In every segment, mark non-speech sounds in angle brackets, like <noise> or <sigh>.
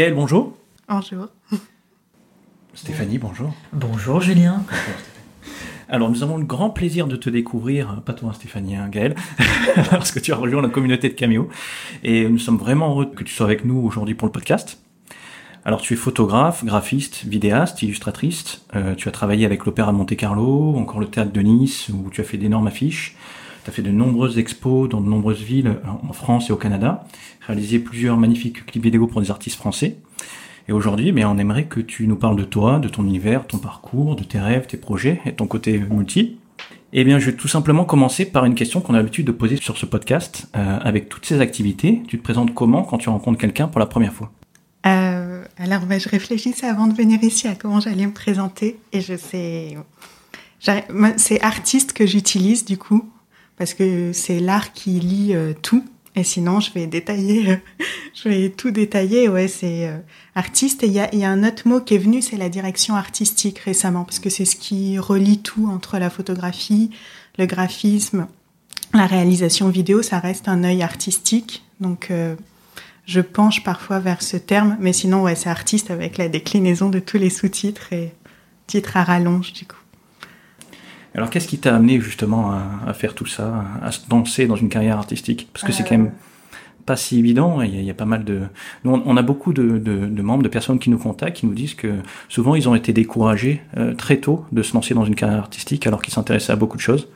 Gaël, bonjour. Bonjour. Stéphanie, bonjour. Bonjour Julien. Alors, nous avons le grand plaisir de te découvrir, pas toi Stéphanie, hein, Gaël, <laughs> parce que tu as rejoint la communauté de Cameo. Et nous sommes vraiment heureux que tu sois avec nous aujourd'hui pour le podcast. Alors, tu es photographe, graphiste, vidéaste, illustratrice. Euh, tu as travaillé avec l'Opéra de Monte-Carlo, encore le Théâtre de Nice, où tu as fait d'énormes affiches. Tu as fait de nombreuses expos dans de nombreuses villes en France et au Canada, réalisé plusieurs magnifiques clips vidéo pour des artistes français. Et aujourd'hui, mais on aimerait que tu nous parles de toi, de ton univers, ton parcours, de tes rêves, tes projets et ton côté multi. Eh bien, je vais tout simplement commencer par une question qu'on a l'habitude de poser sur ce podcast. Euh, avec toutes ces activités, tu te présentes comment quand tu rencontres quelqu'un pour la première fois? Euh, Alors, ben, je réfléchissais avant de venir ici à comment j'allais me présenter. Et je sais... C'est artiste que j'utilise du coup, parce que c'est l'art qui lie euh, tout. Et sinon, je vais détailler, <laughs> je vais tout détailler. Ouais, c'est euh, artiste. Et il y a, un autre mot qui est venu, c'est la direction artistique récemment, parce que c'est ce qui relie tout entre la photographie, le graphisme, la réalisation vidéo. Ça reste un œil artistique. Donc, euh, je penche parfois vers ce terme, mais sinon, ouais, c'est artiste avec la déclinaison de tous les sous-titres et titres à rallonge, du coup. Alors, qu'est-ce qui t'a amené justement à, faire tout ça, à se lancer dans une carrière artistique? Parce que c'est quand même pas si évident. Il y, a, pas mal de. Nous, on a beaucoup de, membres, de personnes qui nous contactent, qui nous disent que souvent ils ont été découragés euh, très tôt de se lancer dans une carrière artistique alors qu'ils s'intéressaient à beaucoup de choses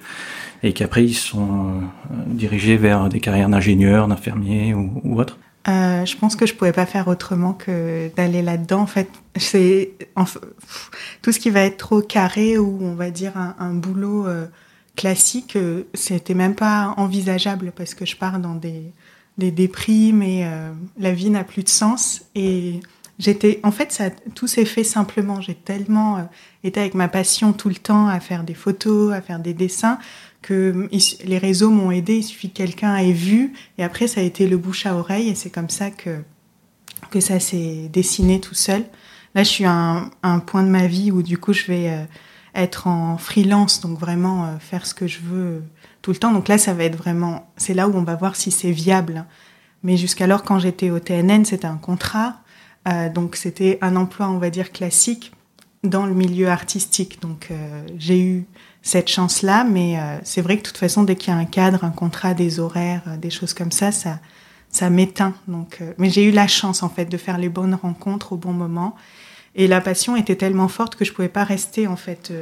et qu'après ils sont euh, dirigés vers des carrières d'ingénieurs, d'infirmiers ou, ou autres. Euh, je pense que je pouvais pas faire autrement que d'aller là-dedans. En fait, c'est tout ce qui va être trop carré ou on va dire un, boulot euh, classique, euh, c'était même pas envisageable parce que je pars dans des, des déprimes et la vie n'a plus de sens. Et j'étais, en fait, ça, tout s'est fait simplement. J'ai tellement été avec ma passion tout le temps à faire des photos, à faire des dessins que les réseaux m'ont aidé. Il suffit que quelqu'un ait vu et après ça a été le bouche à oreille et c'est comme ça que que ça s'est dessiné tout seul. Là, je suis à un, point de ma vie où du coup je vais euh, être en freelance, donc vraiment euh, faire ce que je veux euh, tout le temps. Donc là, ça va être vraiment, c'est là où on va voir si c'est viable. Mais jusqu'alors, quand j'étais au TNN, c'était un contrat, donc c'était un emploi, on va dire classique dans le milieu artistique. Donc j'ai eu cette chance-là, mais euh, c'est vrai que de toute façon, dès qu'il y a un cadre, un contrat, des horaires, euh, des choses comme ça, ça, ça m'éteint. Donc, euh, mais j'ai eu la chance en fait de faire les bonnes rencontres au bon moment, et la passion était tellement forte que je pouvais pas rester en fait.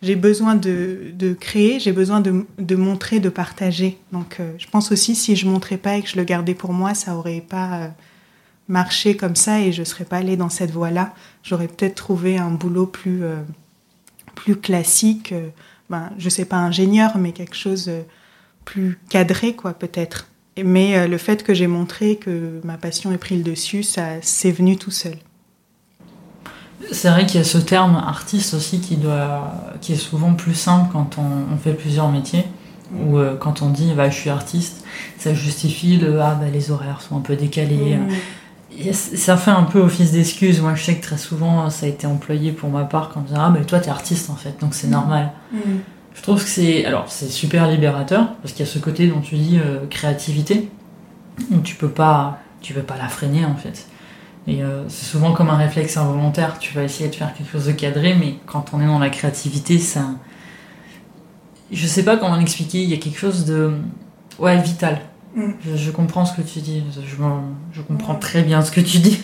j'ai besoin de, de créer, j'ai besoin de, de, montrer, de partager. Donc, je pense aussi si je montrais pas et que je le gardais pour moi, ça aurait pas marché comme ça et je serais pas allée dans cette voie-là. J'aurais peut-être trouvé un boulot plus plus classique ben, je sais pas ingénieur, mais quelque chose euh, plus cadré, quoi, peut-être. Mais euh, le fait que j'ai montré que ma passion ait pris le dessus, ça c'est venu tout seul. C'est vrai qu'il y a ce terme artiste aussi qui, doit, qui est souvent plus simple quand on, fait plusieurs métiers. Ou euh, quand on dit bah, je suis artiste, ça justifie le ah, bah, les horaires sont un peu décalés. Ça fait un peu office d'excuse. Moi, je sais que très souvent, ça a été employé pour ma part quand on disait Ah, mais toi, t'es artiste en fait, donc c'est mm. normal. Mm. Je trouve que c'est. Alors, c'est super libérateur, parce qu'il y a ce côté dont tu dis euh, créativité, où tu peux pas, tu peux pas la freiner en fait. Et euh, c'est souvent comme un réflexe involontaire. Tu vas essayer de faire quelque chose de cadré, mais quand on est dans la créativité, ça. Je sais pas comment l'expliquer, il y a quelque chose de. Ouais, vital Mm. Je, comprends ce que tu dis, je, je comprends très bien ce que tu dis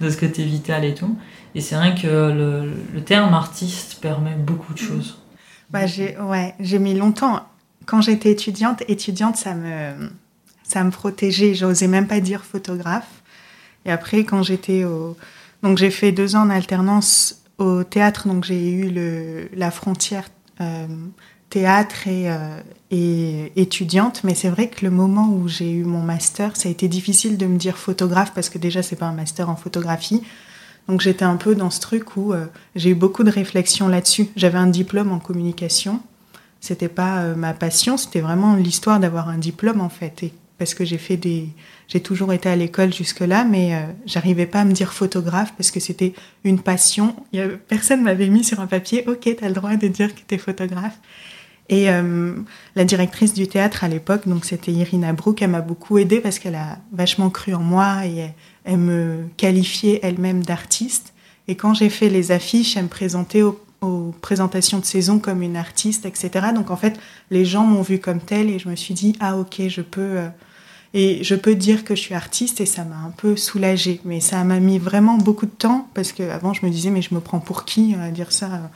de ce côté vital et tout. Et c'est vrai que le, le, terme artiste permet beaucoup de mm. choses. Bah, j'ai ouais, j'ai mis longtemps. Quand j'étais étudiante, étudiante, ça me, ça me protégeait. J'osais même pas dire photographe. Et après, quand j'étais au. Donc, j'ai fait deux ans en alternance au théâtre, donc j'ai eu le, la frontière euh, théâtre et, euh, et étudiante, mais c'est vrai que le moment où j'ai eu mon master, ça a été difficile de me dire photographe parce que déjà c'est pas un master en photographie. Donc j'étais un peu dans ce truc où euh, j'ai eu beaucoup de réflexions là-dessus. J'avais un diplôme en communication, c'était pas euh, ma passion, c'était vraiment l'histoire d'avoir un diplôme en fait, parce que j'ai fait des, j'ai toujours été à l'école jusque-là, mais euh, j'arrivais pas à me dire photographe parce que c'était une passion. Il y personne m'avait mis sur un papier, ok, t'as le droit de dire que t'es photographe. Et euh, la directrice du théâtre à l'époque, donc c'était Irina Brook, elle m'a beaucoup aidée parce qu'elle a vachement cru en moi et elle me qualifiait elle-même d'artiste. Et quand j'ai fait les affiches, elle me présentait aux, présentations de saison comme une artiste, etc. Donc en fait, les gens m'ont vu comme telle et je me suis dit, ah ok, je peux... Euh, et je peux dire que je suis artiste et ça m'a un peu soulagée. Mais ça m'a mis vraiment beaucoup de temps parce qu'avant je me disais, mais je me prends pour qui à dire ça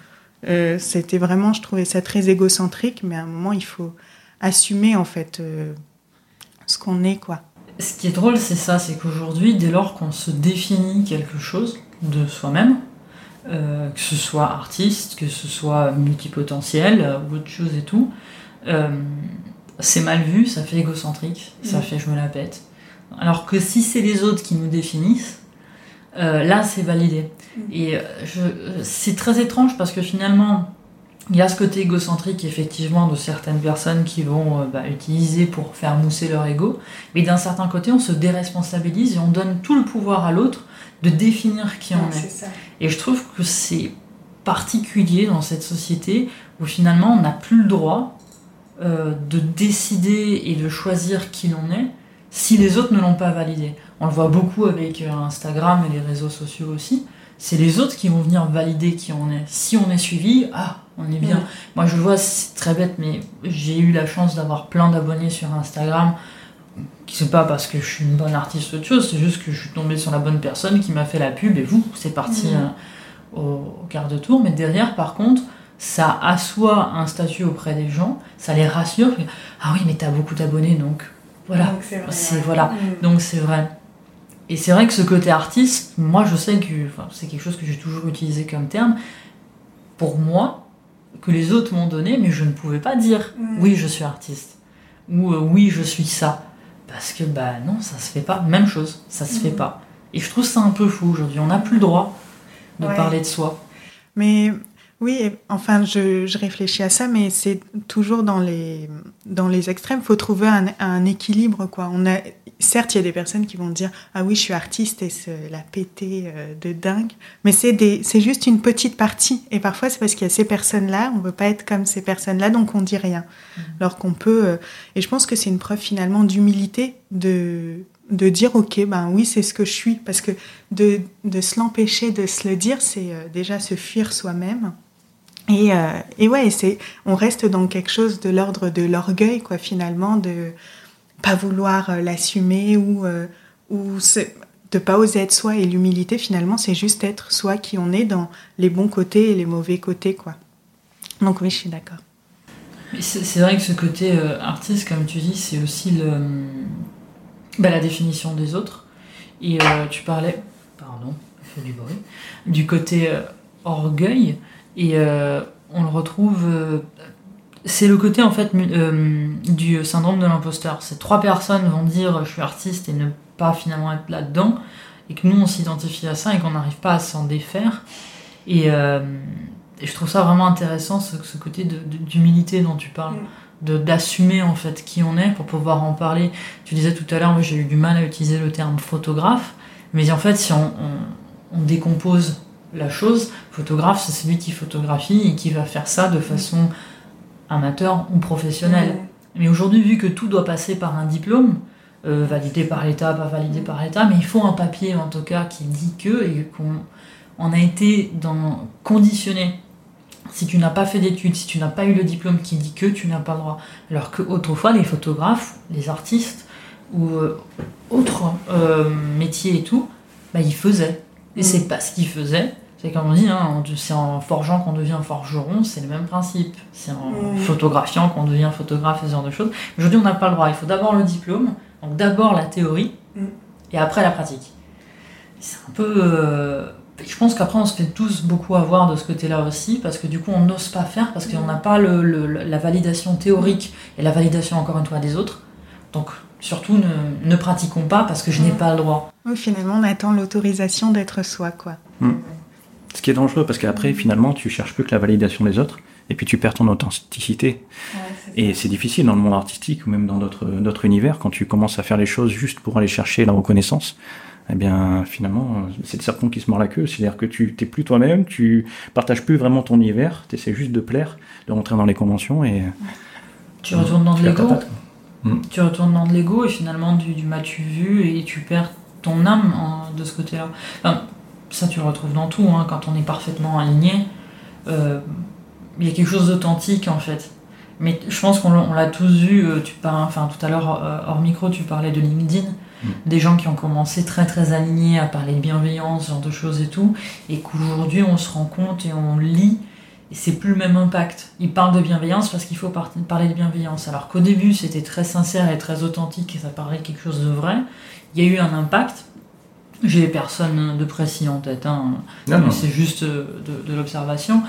euh, C'était vraiment, je trouvais ça très égocentrique, mais à un moment, il faut assumer en fait euh, ce qu'on est, quoi. Ce qui est drôle, c'est ça, c'est qu'aujourd'hui, dès lors qu'on se définit quelque chose de soi-même, euh, que ce soit artiste, que ce soit multipotentiel ou autre chose et tout, c'est mal vu, ça fait égocentrique, ça mm. fait je me la pète. Alors que si c'est les autres qui nous définissent, là c'est validé. Mm. Et c'est très étrange parce que finalement, il y a ce côté égocentrique, effectivement, de certaines personnes qui vont euh, bah, utiliser pour faire mousser leur ego. Mais d'un certain côté, on se déresponsabilise et on donne tout le pouvoir à l'autre de définir qui on est. Et je trouve que c'est particulier dans cette société où finalement on n'a plus le droit euh, de décider et de choisir qui l'on est si les autres ne l'ont pas validé. On le voit beaucoup avec euh, Instagram et les réseaux sociaux aussi. C'est les autres qui vont venir valider qui on est. Si on est suivi, ah, on est bien. Moi, je vois, c'est très bête, mais j'ai eu la chance d'avoir plein d'abonnés sur Instagram. C'est pas parce que je suis une bonne artiste ou autre chose, c'est juste que je suis tombée sur la bonne personne qui m'a fait la pub et vous, c'est parti euh, au, quart de tour. Mais derrière, par contre, ça assoit un statut auprès des gens, ça les rassure. Ah oui, mais t'as beaucoup d'abonnés, donc voilà. C'est voilà. Mm. Donc c'est vrai. Et c'est vrai que ce côté artiste, moi je sais que c'est quelque chose que j'ai toujours utilisé comme terme. Pour moi, que les autres m'ont donné, mais je ne pouvais pas dire mm. oui, je suis artiste ou euh, oui, je suis ça. Parce que bah non, ça se fait pas. Même chose, ça se fait mm. pas. Et je trouve ça un peu fou aujourd'hui. On n'a plus le droit de parler de soi. Mais oui, enfin, je, réfléchis à ça, mais c'est toujours dans les, dans les extrêmes. Il faut trouver un, un, équilibre, quoi. On a, certes, il y a des personnes qui vont dire Ah oui, je suis artiste et se la péter euh, de dingue. Mais c'est, c'est juste une petite partie. Et parfois, c'est parce qu'il y a ces personnes-là, on ne veut pas être comme ces personnes-là, donc on dit rien. Mmh. Alors qu'on peut. Euh, et je pense que c'est une preuve finalement d'humilité de, de dire Ok, ben oui, c'est ce que je suis. Parce que de, de se l'empêcher de se le dire, c'est euh, déjà se fuir soi-même. Et, euh, et ouais, c'est, on reste dans quelque chose de l'ordre de l'orgueil, quoi, finalement, de pas vouloir euh, l'assumer ou, euh, ou de pas oser être soi. Et l'humilité, finalement, c'est juste être soi qui on est dans les bons côtés et les mauvais côtés, quoi. Donc oui, je suis d'accord. C'est vrai que ce côté artiste, comme tu dis, c'est aussi le, bah, la définition des autres. Et tu parlais, pardon, du bruit, du côté orgueil. Et euh, on le retrouve. Euh, c'est le côté en fait euh, du syndrome de l'imposteur. Ces trois personnes vont dire je suis artiste et ne pas finalement être là-dedans, et que nous on s'identifie à ça et qu'on n'arrive pas à s'en défaire. Et, je trouve ça vraiment intéressant ce, ce côté d'humilité dont tu parles. Mm. d'assumer en fait qui on est pour pouvoir en parler. Tu disais tout à l'heure, j'ai eu du mal à utiliser le terme photographe, mais en fait si on, on, on décompose la chose. Photographe, c'est celui qui photographie et qui va faire ça de façon amateur ou professionnelle. Mais aujourd'hui, vu que tout doit passer par un diplôme, euh, validé par l'État, pas validé par l'État, mais il faut un papier en tout cas qui dit que et qu'on on a été dans, conditionné. Si tu n'as pas fait d'études, si tu n'as pas eu le diplôme qui dit que tu n'as pas le droit. Alors qu'autrefois, les photographes, les artistes ou euh, autres euh, métiers et tout, bah, ils faisaient. Et c'est pas ce qu'ils faisaient. C'est comme on dit, hein, c'est en forgeant qu'on devient forgeron, c'est le même principe. C'est en photographiant qu'on devient photographe, ce genre de choses. Aujourd'hui, on n'a pas le droit. Il faut d'abord le diplôme, donc d'abord la théorie, mm. et après la pratique. C'est un peu. Euh, je pense qu'après, on se fait tous beaucoup avoir de ce côté-là aussi, parce que du coup, on n'ose pas faire, parce qu'on n'a pas le, la validation théorique et la validation, encore une fois, des autres. Donc, surtout, ne, ne pratiquons pas, parce que je n'ai mm. pas le droit. Oui, finalement, on attend l'autorisation d'être soi, quoi. Mm. Ce qui est dangereux parce qu'après, finalement, tu cherches plus que la validation des autres et puis tu perds ton authenticité. et c'est difficile dans le monde artistique ou même dans d'autres univers quand tu commences à faire les choses juste pour aller chercher la reconnaissance. Eh bien, finalement, c'est le serpent qui se mord la queue. C'est-à-dire que tu t'es plus toi-même, tu partages plus vraiment ton univers, tu essaies juste de plaire, de rentrer dans les conventions et. Tu retournes dans de l'ego. Hmm. Tu retournes dans de l'ego et finalement du, du mas-tu vu et tu perds ton âme de ce côté-là. ça, tu le retrouves dans tout, hein, quand on est parfaitement aligné. Euh, il y a quelque chose d'authentique en fait. Mais je pense qu'on l'a tous vu. Euh, tu parles, enfin, tout à l'heure, euh, hors micro, tu parlais de LinkedIn. Mm. Des gens qui ont commencé très très alignés à parler de bienveillance, ce genre de choses et tout. Et qu'aujourd'hui, on se rend compte et on lit. C'est plus le même impact. Ils parlent de bienveillance parce qu'il faut parler de bienveillance. Alors qu'au début, c'était très sincère et très authentique et ça parlait de quelque chose de vrai. Il y a eu un impact. J'ai personne de précis en tête. Hein. C'est juste euh, de, de l'observation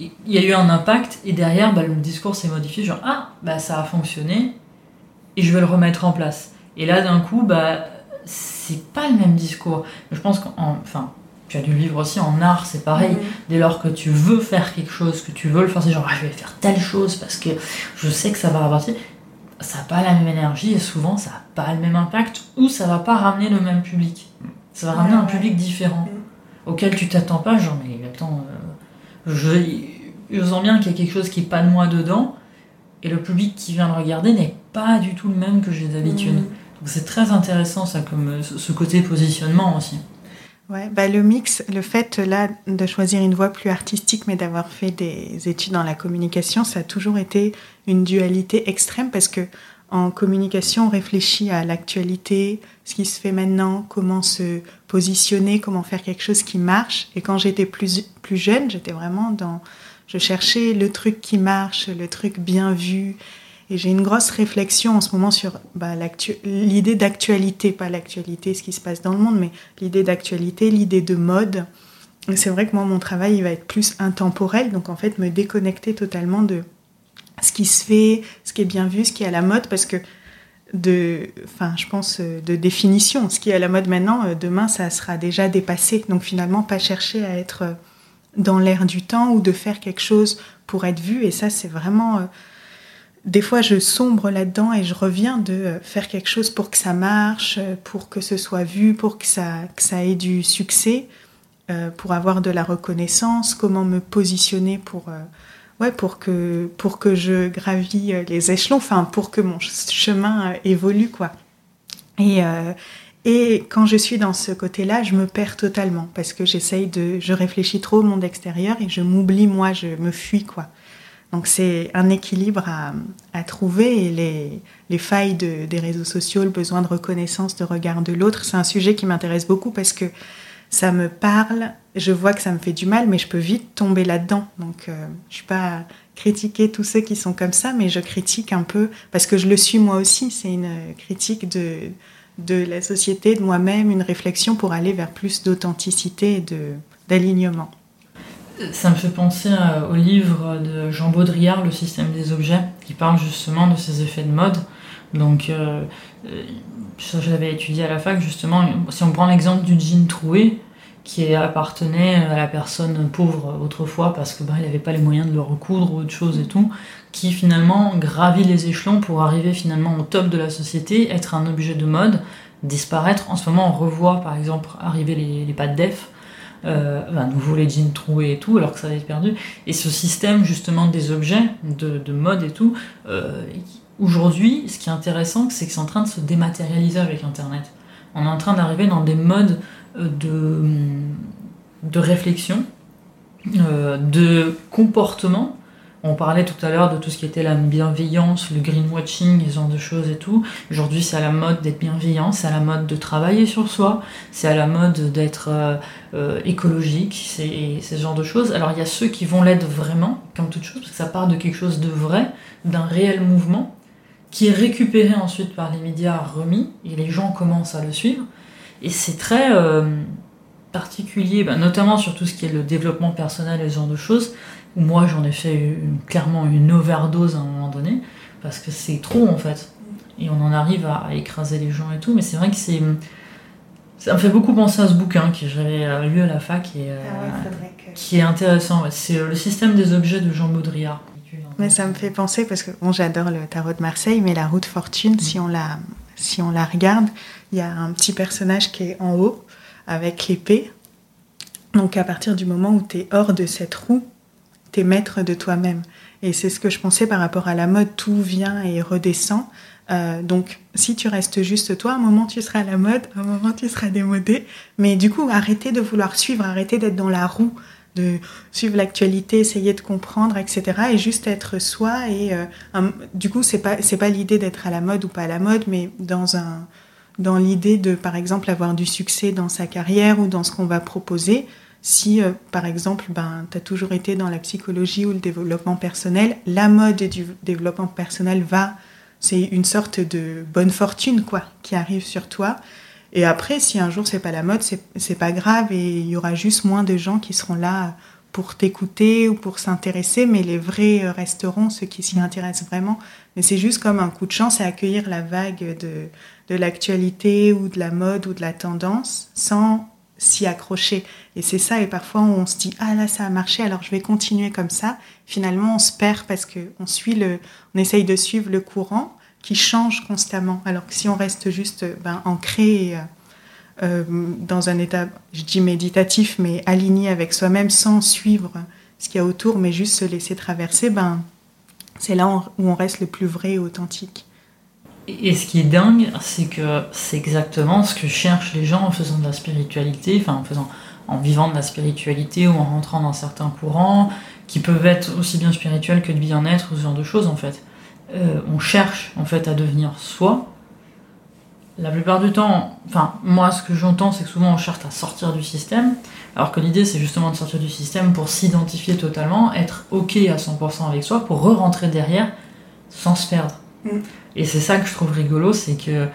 il y a eu un impact et derrière bah, le discours s'est modifié genre ah bah ça a fonctionné et je vais le remettre en place et là d'un coup bah c'est pas le même discours je pense qu'enfin tu as dû vivre aussi en art c'est pareil dès lors que tu veux faire quelque chose que tu veux le faire c'est genre ah, je vais faire telle chose parce que je sais que ça va rapporter ça n'a pas la même énergie et souvent ça n'a pas le même impact ou ça va pas ramener le même public ça va ramener un public différent auquel tu t'attends pas genre mais attends euh, je, sens bien qu'il y a quelque chose qui n'est pas de moi dedans, et le public qui vient le regarder n'est pas du tout le même que j'ai d'habitude. Mm. Donc c'est très intéressant ça, comme euh, ce côté positionnement aussi. Ouais, bah le mix, le fait là de choisir une voie plus artistique, mais d'avoir fait des études dans la communication, ça a toujours été une dualité extrême parce que en communication, on réfléchit à l'actualité, ce qui se fait maintenant, comment se positionner, comment faire quelque chose qui marche. Et quand j'étais plus, plus jeune, j'étais vraiment dans... Je cherchais le truc qui marche, le truc bien vu. Et j'ai une grosse réflexion en ce moment sur bah, l'idée d'actualité, pas l'actualité, ce qui se passe dans le monde, mais l'idée d'actualité, l'idée de mode. C'est vrai que moi, mon travail, il va être plus intemporel, donc en fait, me déconnecter totalement de ce qui se fait, ce qui est bien vu, ce qui est à la mode, parce que de, enfin, je pense, euh, de définition, ce qui est à la mode maintenant, euh, demain, ça sera déjà dépassé. Donc finalement, pas chercher à être euh, dans l'air du temps ou de faire quelque chose pour être vu. Et ça, c'est vraiment... Des fois, je sombre là-dedans et je reviens de faire quelque chose pour que ça marche, pour que ce soit vu, pour que ça, que ça ait du succès, pour avoir de la reconnaissance, comment me positionner pour ouais, pour que, pour que je gravis euh, les échelons, enfin, pour que mon chemin euh, évolue, quoi. Et, euh, et quand je suis dans ce côté-là, je me perds totalement parce que j'essaye de, je réfléchis trop au monde extérieur et je m'oublie moi, je me fuis, quoi. Donc c'est un équilibre à, trouver les, les failles de, des réseaux sociaux, le besoin de reconnaissance, de regard de l'autre, c'est un sujet qui m'intéresse beaucoup parce que ça me parle, je vois que ça me fait du mal, mais je peux vite tomber là-dedans. Donc, euh, je suis pas critiquer tous ceux qui sont comme ça, mais je critique un peu parce que je le suis moi aussi. C'est une critique de de la société, de moi-même, une réflexion pour aller vers plus d'authenticité et d'alignement. Ça me fait penser au livre de Jean Baudrillard, Le système des objets, qui parle justement de ces effets de mode. Donc, euh, euh je l'avais étudié à la fac justement, si on prend l'exemple du jean troué, qui appartenait à la personne pauvre autrefois parce que bah, il n'avait pas les moyens de le recoudre ou autre chose et tout, qui finalement gravit les échelons pour arriver finalement au top de la société, être un objet de mode, disparaître. En ce moment, on revoit par exemple arriver les, les pattes def, euh, nouveau les jeans troués et tout, alors que ça avait été perdu. Et ce système justement des objets, de, de mode et tout, euh, Aujourd'hui, ce qui est intéressant, c'est que c'est en train de se dématérialiser avec Internet. On est en train d'arriver dans des modes euh, de, de réflexion, euh, de comportement. On parlait tout à l'heure de tout ce qui était la bienveillance, le greenwashing, ce genre de choses et tout. Aujourd'hui, c'est à la mode d'être bienveillant, c'est à la mode de travailler sur soi, c'est à la mode d'être euh, écologique, c'est ce genre de choses. Alors, il y a ceux qui vont l'être vraiment, comme toute chose, parce que ça part de quelque chose de vrai, d'un réel mouvement qui est récupéré ensuite par les médias remis, et les gens commencent à le suivre. Et c'est très euh, particulier, bah, notamment sur tout ce qui est le développement personnel et ce genre de choses, moi j'en ai fait clairement une overdose à un moment donné, parce que c'est trop en fait. Et on en arrive à, écraser les gens et tout, mais c'est vrai que c'est. Ça me fait beaucoup penser à ce bouquin que j'avais euh, lu à la fac et euh, ah qui est intéressant. C'est le système des objets de Jean Baudrillard. Mais ça me fait penser, parce que bon, j'adore le tarot de Marseille, mais la route fortune, si, on la, si on la regarde, il y a un petit personnage qui est en haut avec l'épée. Donc à partir du moment où tu es hors de cette roue, es maître de toi-même. Et c'est ce que je pensais par rapport à la mode, tout vient et redescend. Euh, donc, si tu restes juste toi, un moment tu seras à la mode, un moment tu seras démodé. Mais du coup, arrêtez de vouloir suivre, arrêtez d'être dans la roue, de suivre l'actualité, essayer de comprendre, etc. Et juste être soi. Et euh, du coup, c'est pas c'est pas l'idée d'être à la mode ou pas à la mode, mais dans un dans l'idée de, par exemple, avoir du succès dans sa carrière ou dans ce qu'on va proposer. Si, euh, par exemple, ben, tu as toujours été dans la psychologie ou le développement personnel, la mode du développement personnel va c'est une sorte de bonne fortune quoi qui arrive sur toi. Et après, si un jour c'est pas la mode, c'est pas grave et il y aura juste moins de gens qui seront là pour t'écouter ou pour s'intéresser, mais les vrais resteront, ceux qui s'y intéressent vraiment. Mais c'est juste comme un coup de chance à accueillir la vague de, de l'actualité ou de la mode ou de la tendance sans s'y accrocher. Et c'est ça, et parfois on se dit, ah là ça a marché, alors je vais continuer comme ça. Finalement, on se perd parce qu'on suit le, on essaye de suivre le courant qui change constamment. Alors que si on reste juste ben, ancré euh, euh, dans un état, je dis méditatif, mais aligné avec soi-même sans suivre ce qu'il y a autour, mais juste se laisser traverser, ben, c'est là où on reste le plus vrai et authentique. Et ce qui est dingue, c'est que c'est exactement ce que cherchent les gens en faisant de la spiritualité, enfin en faisant, en vivant de la spiritualité ou en rentrant dans certains courants, qui peuvent être aussi bien spirituels que de bien-être ou ce genre de choses en fait. Euh, on cherche en fait à devenir soi. La plupart du temps, enfin moi ce que j'entends c'est que souvent on cherche à sortir du système, alors que l'idée c'est justement de sortir du système pour s'identifier totalement, être ok à 100% avec soi, pour re-rentrer derrière sans se perdre. Mm. Et c'est ça que je trouve rigolo, c'est que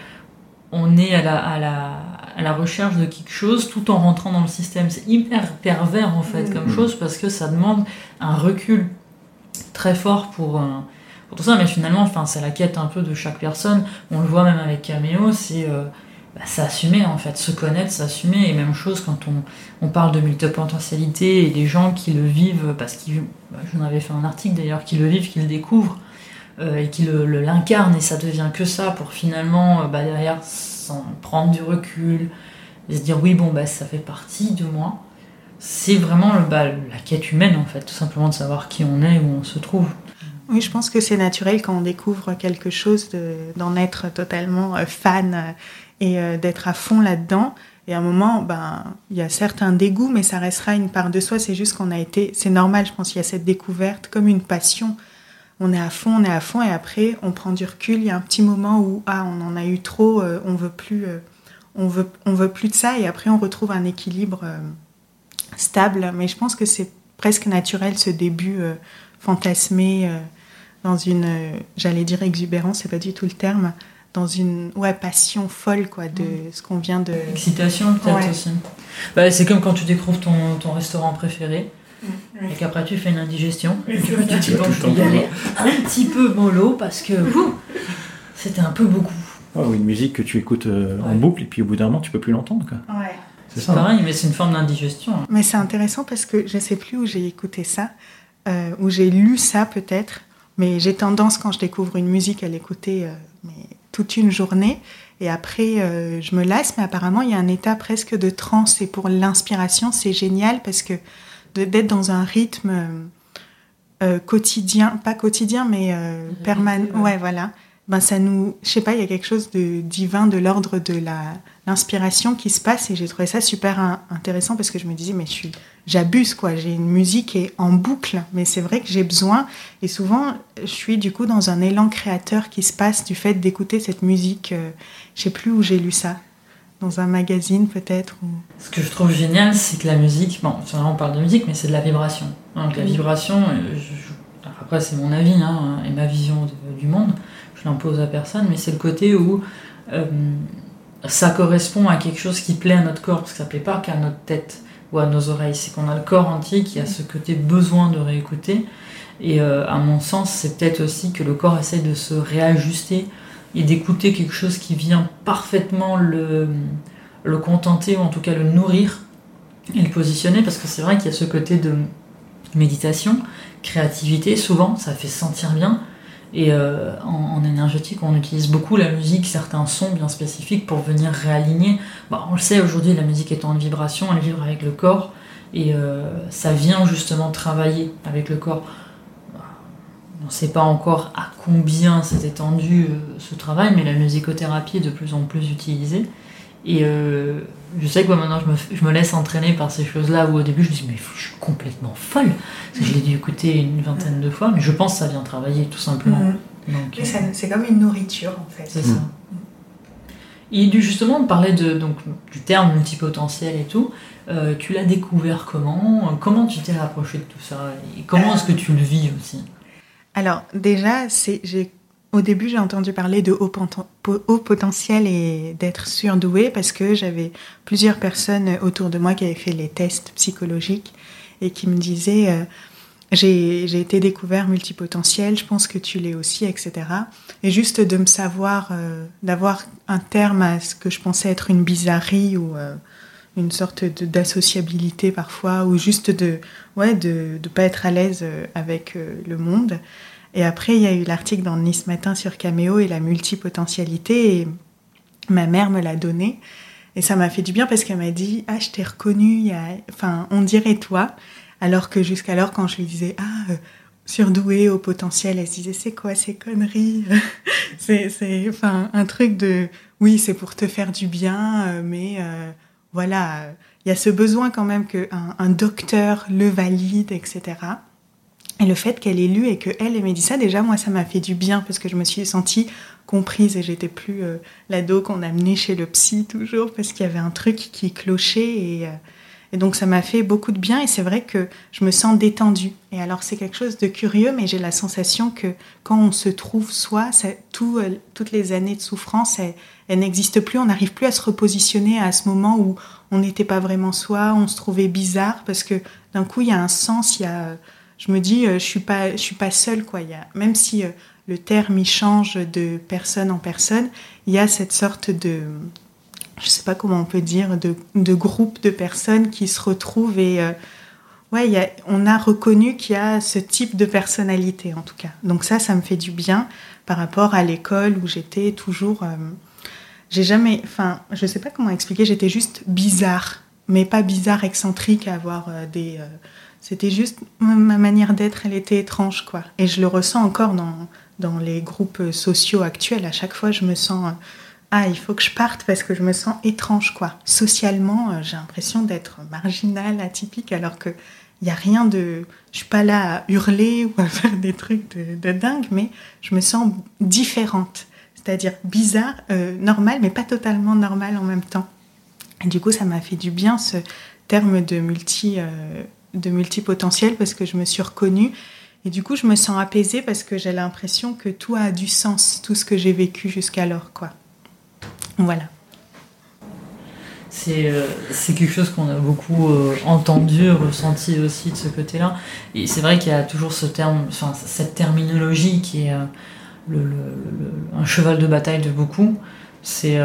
on est à la, à, la, à la recherche de quelque chose tout en rentrant dans le système. C'est hyper pervers en fait comme mm. chose parce que ça demande un recul très fort pour, euh, pour tout ça. Mais finalement, enfin, c'est la quête un peu de chaque personne. On le voit même avec Cameo, c'est euh, bah, s'assumer en fait, se connaître, s'assumer. Et même chose quand on, on parle de multipotentialité et des gens qui le vivent, parce que bah, j'en avais fait un article d'ailleurs, qui le vivent, qui le découvrent euh, et qui l'incarne le, et ça devient que ça pour finalement euh, bah, derrière s'en prendre du recul et se dire oui bon bah ça fait partie de moi. C'est vraiment bah, la quête humaine en fait tout simplement de savoir qui on est où on se trouve. Oui je pense que c'est naturel quand on découvre quelque chose d'en être totalement euh, fan et d'être à fond là-dedans. Et à un moment, ben, il y a certains dégoûts, mais ça restera une part de soi. C'est juste qu'on a été, c'est normal, je pense, qu'il y a cette découverte comme une passion on est à fond, on est à fond, et après on prend du recul. Il y a un petit moment où ah on en a eu trop, euh, on veut plus, euh, on veut, on veut plus de ça, et après on retrouve un équilibre euh, stable. Mais je pense que c'est presque naturel ce début fantasmé dans une, j'allais dire exubérance, c'est pas du tout le terme, dans une ouais passion folle quoi de mm. ce qu'on vient de. Excitation peut-être aussi. Bah, c'est comme quand tu découvres ton, ton restaurant préféré et qu'après tu fais une indigestion. Et tu, tu, tu, je y aller un petit peu mollo parce que c'était un peu beaucoup. Oh, une musique que tu écoutes euh, en boucle et puis au bout d'un moment tu peux plus l'entendre. Ouais. C'est ça. pareil, mais c'est une forme d'indigestion. Mais c'est intéressant parce que je sais plus où j'ai écouté ça, euh, où j'ai lu ça peut-être, mais j'ai tendance quand je découvre une musique à l'écouter euh, mais toute une journée. Et après, je me lasse, mais apparemment, il y a un état presque de transe. Et pour l'inspiration, c'est génial parce que d'être dans un rythme euh, euh, quotidien, pas quotidien, mais euh, permanent. Ouais, voilà. Ben ça nous, je sais pas, il y a quelque chose de divin de l'ordre de la l'inspiration qui se passe et j'ai trouvé ça super intéressant parce que je me disais mais je suis, j'abuse quoi. J'ai une musique qui est en boucle, mais c'est vrai que j'ai besoin et souvent je suis du coup dans un élan créateur qui se passe du fait d'écouter cette musique. je sais plus où j'ai lu ça dans un magazine peut-être Ce que je trouve génial, c'est que la musique, bon, on parle de musique, mais c'est de la vibration. Donc la vibration, euh, après c'est mon avis hein, et ma vision du monde, je l'impose à personne, mais c'est le côté où euh, ça correspond à quelque chose qui plaît à notre corps, parce que ça plaît pas qu'à notre tête ou à nos oreilles, c'est qu'on a le corps entier qui a ce côté besoin de réécouter. Et euh, à mon sens, c'est peut-être aussi que le corps essaie de se réajuster et d'écouter quelque chose qui vient parfaitement le, contenter ou en tout cas le nourrir et le positionner parce que c'est vrai qu'il y a ce côté de méditation, créativité, souvent ça fait sentir bien Et euh, en, énergétique, on utilise beaucoup la musique, certains sons bien spécifiques pour venir réaligner. Bah, on le sait aujourd'hui, la musique est en vibration, elle vibre avec le corps. Et euh, ça vient justement travailler avec le corps. On ne sait pas encore à combien s'est étendu euh, ce travail, mais la musicothérapie est de plus en plus utilisée. Et euh, je sais que maintenant je me, je me, laisse entraîner par ces choses-là où au début je me dis mais je suis complètement folle. Parce que je l'ai dû écouter une vingtaine de fois, mais je pense que ça vient travailler tout simplement. Mm-hmm. c'est comme une nourriture en fait. C'est ça. Et justement, on parlait de, donc, du terme multipotentiel et tout. Euh, tu l'as découvert comment? Comment tu t'es rapproché de tout ça? Et comment est-ce que tu le vis aussi? Alors, déjà, j'ai au début, j'ai entendu parler de haut, potentiel et d'être surdoué parce que j'avais plusieurs personnes autour de moi qui avaient fait les tests psychologiques et qui me disaient euh, j'ai été découvert multipotentiel, je pense que tu l'es aussi, etc. Et juste de me savoir, euh, d'avoir un terme à ce que je pensais être une bizarrerie ou une sorte d'associabilité parfois, ou juste de ouais de ne pas être à l'aise euh, avec euh, le monde. Et après, il y a eu l'article dans Nice Matin sur Caméo et la multipotentialité, et ma mère me l'a donné. Et ça m'a fait du bien parce qu'elle m'a dit Ah, je t'ai reconnu, il y a... enfin, on dirait toi. Alors que jusqu'alors, quand je lui disais Ah, euh, surdoué au potentiel, elle se disait C'est quoi ces conneries? <laughs> C'est enfin, un truc de Oui, c'est pour te faire du bien, mais voilà, il y a ce besoin quand même qu'un un docteur le valide, etc. Et le fait qu'elle ait lu et qu'elle ait dit ça, déjà, moi, ça m'a fait du bien parce que je me suis sentie comprise et j'étais plus euh, l'ado qu'on amenait chez le psy toujours parce qu'il y avait un truc qui clochait et, euh, et donc ça m'a fait beaucoup de bien et c'est vrai que je me sens détendue. Et alors c'est quelque chose de curieux, mais j'ai la sensation que quand on se trouve soi, euh, toutes les années de souffrance, elles, n'existent plus. On n'arrive plus à se repositionner à ce moment où on n'était pas vraiment soi, on se trouvait bizarre parce que d'un coup il y a un sens. Il y a, je me dis, euh, je suis suis pas seule quoi. Même si euh, le terme change de personne en personne, il y a cette sorte de je sais pas comment on peut dire, de, de groupes de personnes qui se retrouvent et euh, ouais, on a reconnu qu'il y a ce type de personnalité en tout cas. Donc ça, ça me fait du bien par rapport à l'école où j'étais toujours, euh, j'ai jamais, enfin, je sais pas comment expliquer, j'étais juste bizarre, mais pas bizarre excentrique à avoir euh, des, c'était juste ma manière d'être, elle était étrange quoi. Et je le ressens encore dans dans les groupes sociaux actuels. À chaque fois, je me sens ah, il faut que je parte parce que je me sens étrange, quoi. Socialement, euh, j'ai l'impression d'être marginale, atypique, alors que il y a rien de, je suis pas là à hurler ou à <laughs> faire des trucs de, dingue, mais je me sens différente, c'est-à-dire bizarre, euh, normal, mais pas totalement normal en même temps. Du coup, ça m'a fait du bien ce terme de multi, euh, de multipotentiel parce que je me suis reconnue. Et du coup, je me sens apaisée parce que j'ai l'impression que tout a du sens, tout ce que j'ai vécu jusqu'alors, quoi. Voilà. Euh, c'est quelque chose qu'on a beaucoup euh, entendu, ressenti aussi de ce côté-là. Et c'est vrai qu'il y a toujours ce terme, enfin, cette terminologie qui est euh, un cheval de bataille de beaucoup. C'est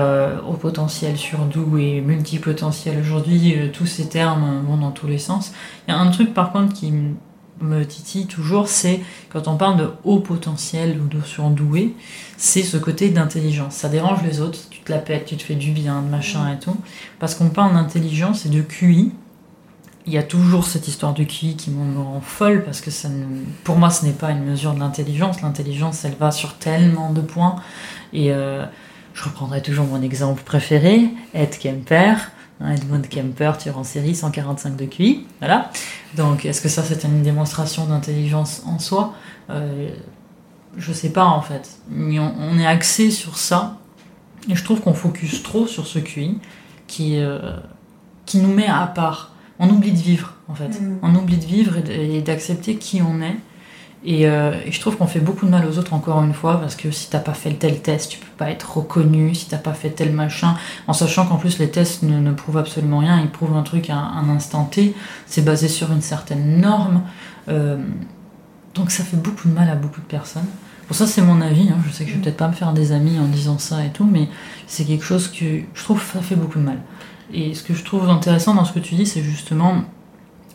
au potentiel surdou et multipotentiel. Aujourd'hui, tous ces termes vont dans tous les sens. Il y a un truc par contre qui me titille toujours, c'est quand on parle de haut potentiel ou de surdoué, c'est ce côté d'intelligence. Ça dérange les autres, tu te la pètes, tu te fais du bien, de machin et tout. Parce qu'on parle d'intelligence et de QI. Il y a toujours cette histoire du QI qui me rend folle parce que ça pour moi ce n'est pas une mesure de l'intelligence. L'intelligence elle va sur tellement de points. Et euh, je reprendrai toujours mon exemple préféré, Ed Kemper. Edmund Kemper, tueur en série, 145 de QI. Voilà. Donc, est-ce que ça, c'est une démonstration d'intelligence en soi? Euh, Je sais pas, en fait. Mais on, est axé sur ça. Et je trouve qu'on focus trop sur ce QI qui, euh, qui nous met à part. On oublie de vivre, en fait. Mm. On oublie de vivre et d'accepter qui on est euh, et, je trouve qu'on fait beaucoup de mal aux autres encore une fois parce que si t'as pas fait tel test, tu peux pas être reconnu. Si t'as pas fait tel machin, en sachant qu'en plus les tests ne, prouvent absolument rien, ils prouvent un truc à un, instant T. C'est basé sur une certaine norme. Euh, donc ça fait beaucoup de mal à beaucoup de personnes. Pour ça, c'est mon avis. Hein. Je sais que je vais peut-être pas me faire des amis en disant ça et tout, mais c'est quelque chose que je trouve ça fait beaucoup de mal. Et ce que je trouve intéressant dans ce que tu dis, c'est justement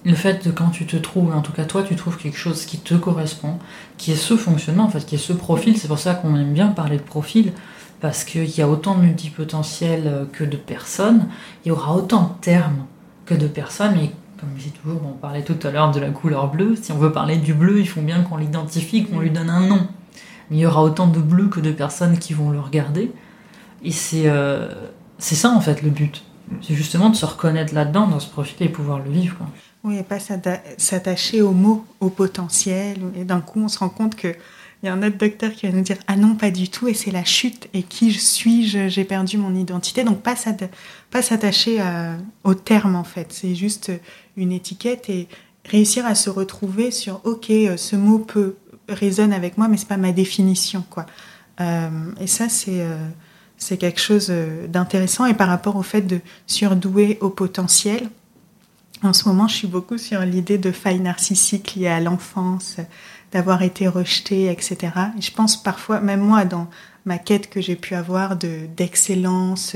le fait de quand tu te trouves, en tout cas toi, tu trouves quelque chose qui te correspond, qui est ce fonctionnement, en fait, qui est ce profil, c'est pour ça qu'on aime bien parler de profil, parce qu'il y a autant de multipotentiels que de personnes, il y aura autant de termes que de personnes, mais comme je dis toujours, on parlait tout à l'heure de la couleur bleue, si on veut parler du bleu, il faut bien qu'on l'identifie, qu'on lui donne un nom. Mais il y aura autant de bleu que de personnes qui vont le regarder. Et c'est euh, ça en fait le but. C'est justement de se reconnaître là-dedans, dans ce profil et pouvoir le vivre. Quoi. Oui, et pas s'attacher aux mots, au potentiel. Et d'un coup, on se rend compte qu'il y a un autre docteur qui va nous dire Ah non, pas du tout, et c'est la chute. Et qui suis-je? J'ai perdu mon identité. Donc, pas s'attacher au terme, en fait. C'est juste une étiquette et réussir à se retrouver sur Ok, ce mot peut résonne avec moi, mais c'est pas ma définition, quoi. Euh, et ça, c'est. Euh, c'est quelque chose euh, d'intéressant. Et par rapport au fait de surdouer au potentiel, en ce moment, je suis beaucoup sur l'idée de faille narcissique liée à l'enfance, d'avoir été rejetée, etc. Et je pense parfois, même moi, dans ma quête que j'ai pu avoir de d'excellence,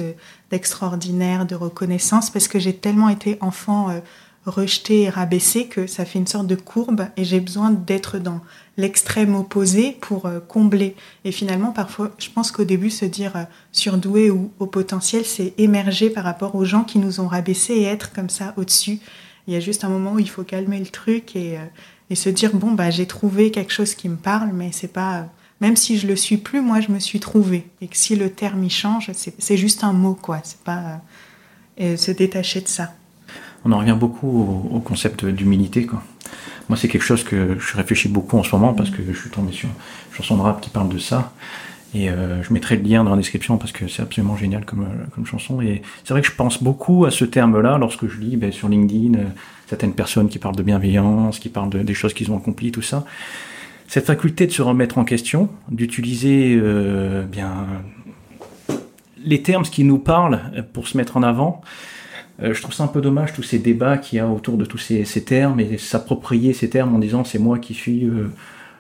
d'extraordinaire, de reconnaissance, parce que j'ai tellement été enfant euh, rejeté et rabaissé que ça fait une sorte de courbe et j'ai besoin d'être dans l'extrême opposé pour euh, combler. Et finalement, parfois, je pense qu'au début, se dire euh, surdoué ou au potentiel, c'est émerger par rapport aux gens qui nous ont rabaissés et être comme ça au-dessus. Il y a juste un moment où il faut calmer le truc et, euh, se dire bon bah j'ai trouvé quelque chose qui me parle, mais c'est pas même si je le suis plus, moi je me suis trouvé et que si le terme y change, c'est juste un mot quoi. C'est pas se détacher de ça. On en revient beaucoup au, au concept d'humilité quoi. Moi, c'est quelque chose que je réfléchis beaucoup en ce moment parce que je suis tombé sur une chanson de rap qui parle de ça. Et euh, je mettrai le lien dans la description parce que c'est absolument génial comme, euh, comme chanson. Et c'est vrai que je pense beaucoup à ce terme-là lorsque je lis ben, sur LinkedIn euh, certaines personnes qui parlent de bienveillance, qui parlent de, des choses qu'ils ont accomplies, tout ça. Cette faculté de se remettre en question, d'utiliser bien les termes qui nous parlent pour se mettre en avant, euh, je trouve ça un peu dommage tous ces débats qu'il y a autour de tous ces, termes et s'approprier ces termes en disant c'est moi qui suis euh,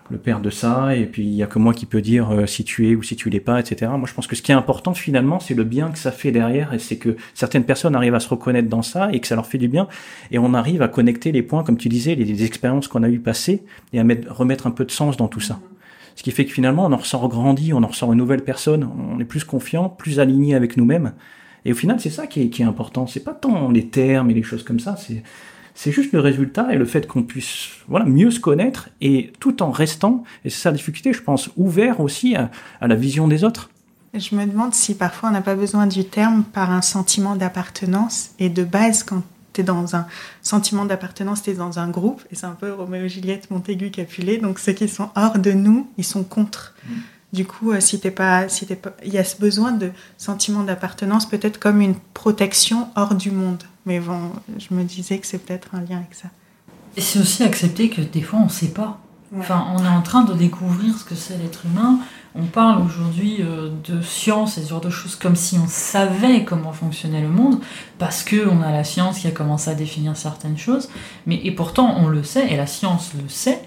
le père de ça et puis il y a que moi qui peux dire euh, si tu es ou si tu l'es pas, etc. Moi je pense que ce qui est important finalement c'est le bien que ça fait derrière et c'est que certaines personnes arrivent à se reconnaître dans ça et que ça leur fait du bien et on arrive à connecter les points comme tu disais, les, expériences qu'on a eu passées et à mettre, remettre un peu de sens dans tout ça. Ce qui fait que finalement on en ressort grandi, on en ressort une nouvelle personne, on est plus confiant, plus aligné avec nous-mêmes et au final, c'est ça qui est, qui est important. C'est pas tant les termes et les choses comme ça, c'est c'est juste le résultat et le fait qu'on puisse voilà mieux se connaître et tout en restant et c'est ça la difficulté je pense ouvert aussi à, la vision des autres je me demande si parfois on n'a pas besoin du terme par un sentiment d'appartenance et de base quand tu es dans un sentiment d'appartenance tu es dans un groupe et c'est un peu Roméo Juliette Montaigu Capulet donc ceux qui sont hors de nous ils sont contre mmh. Du coup, euh, si t'es pas, si t'es pas, il y a ce besoin de sentiment d'appartenance, peut-être comme une protection hors du monde. Mais bon, je me disais que c'est peut-être un lien avec ça. Et c'est aussi accepter que des fois on ne sait pas. Enfin, on est en train de découvrir ce que c'est l'être humain. On parle aujourd'hui euh, de science et ce genre de choses comme si on savait comment fonctionnait le monde, parce qu'on a la science qui a commencé à définir certaines choses. Mais et pourtant on le sait, et la science le sait.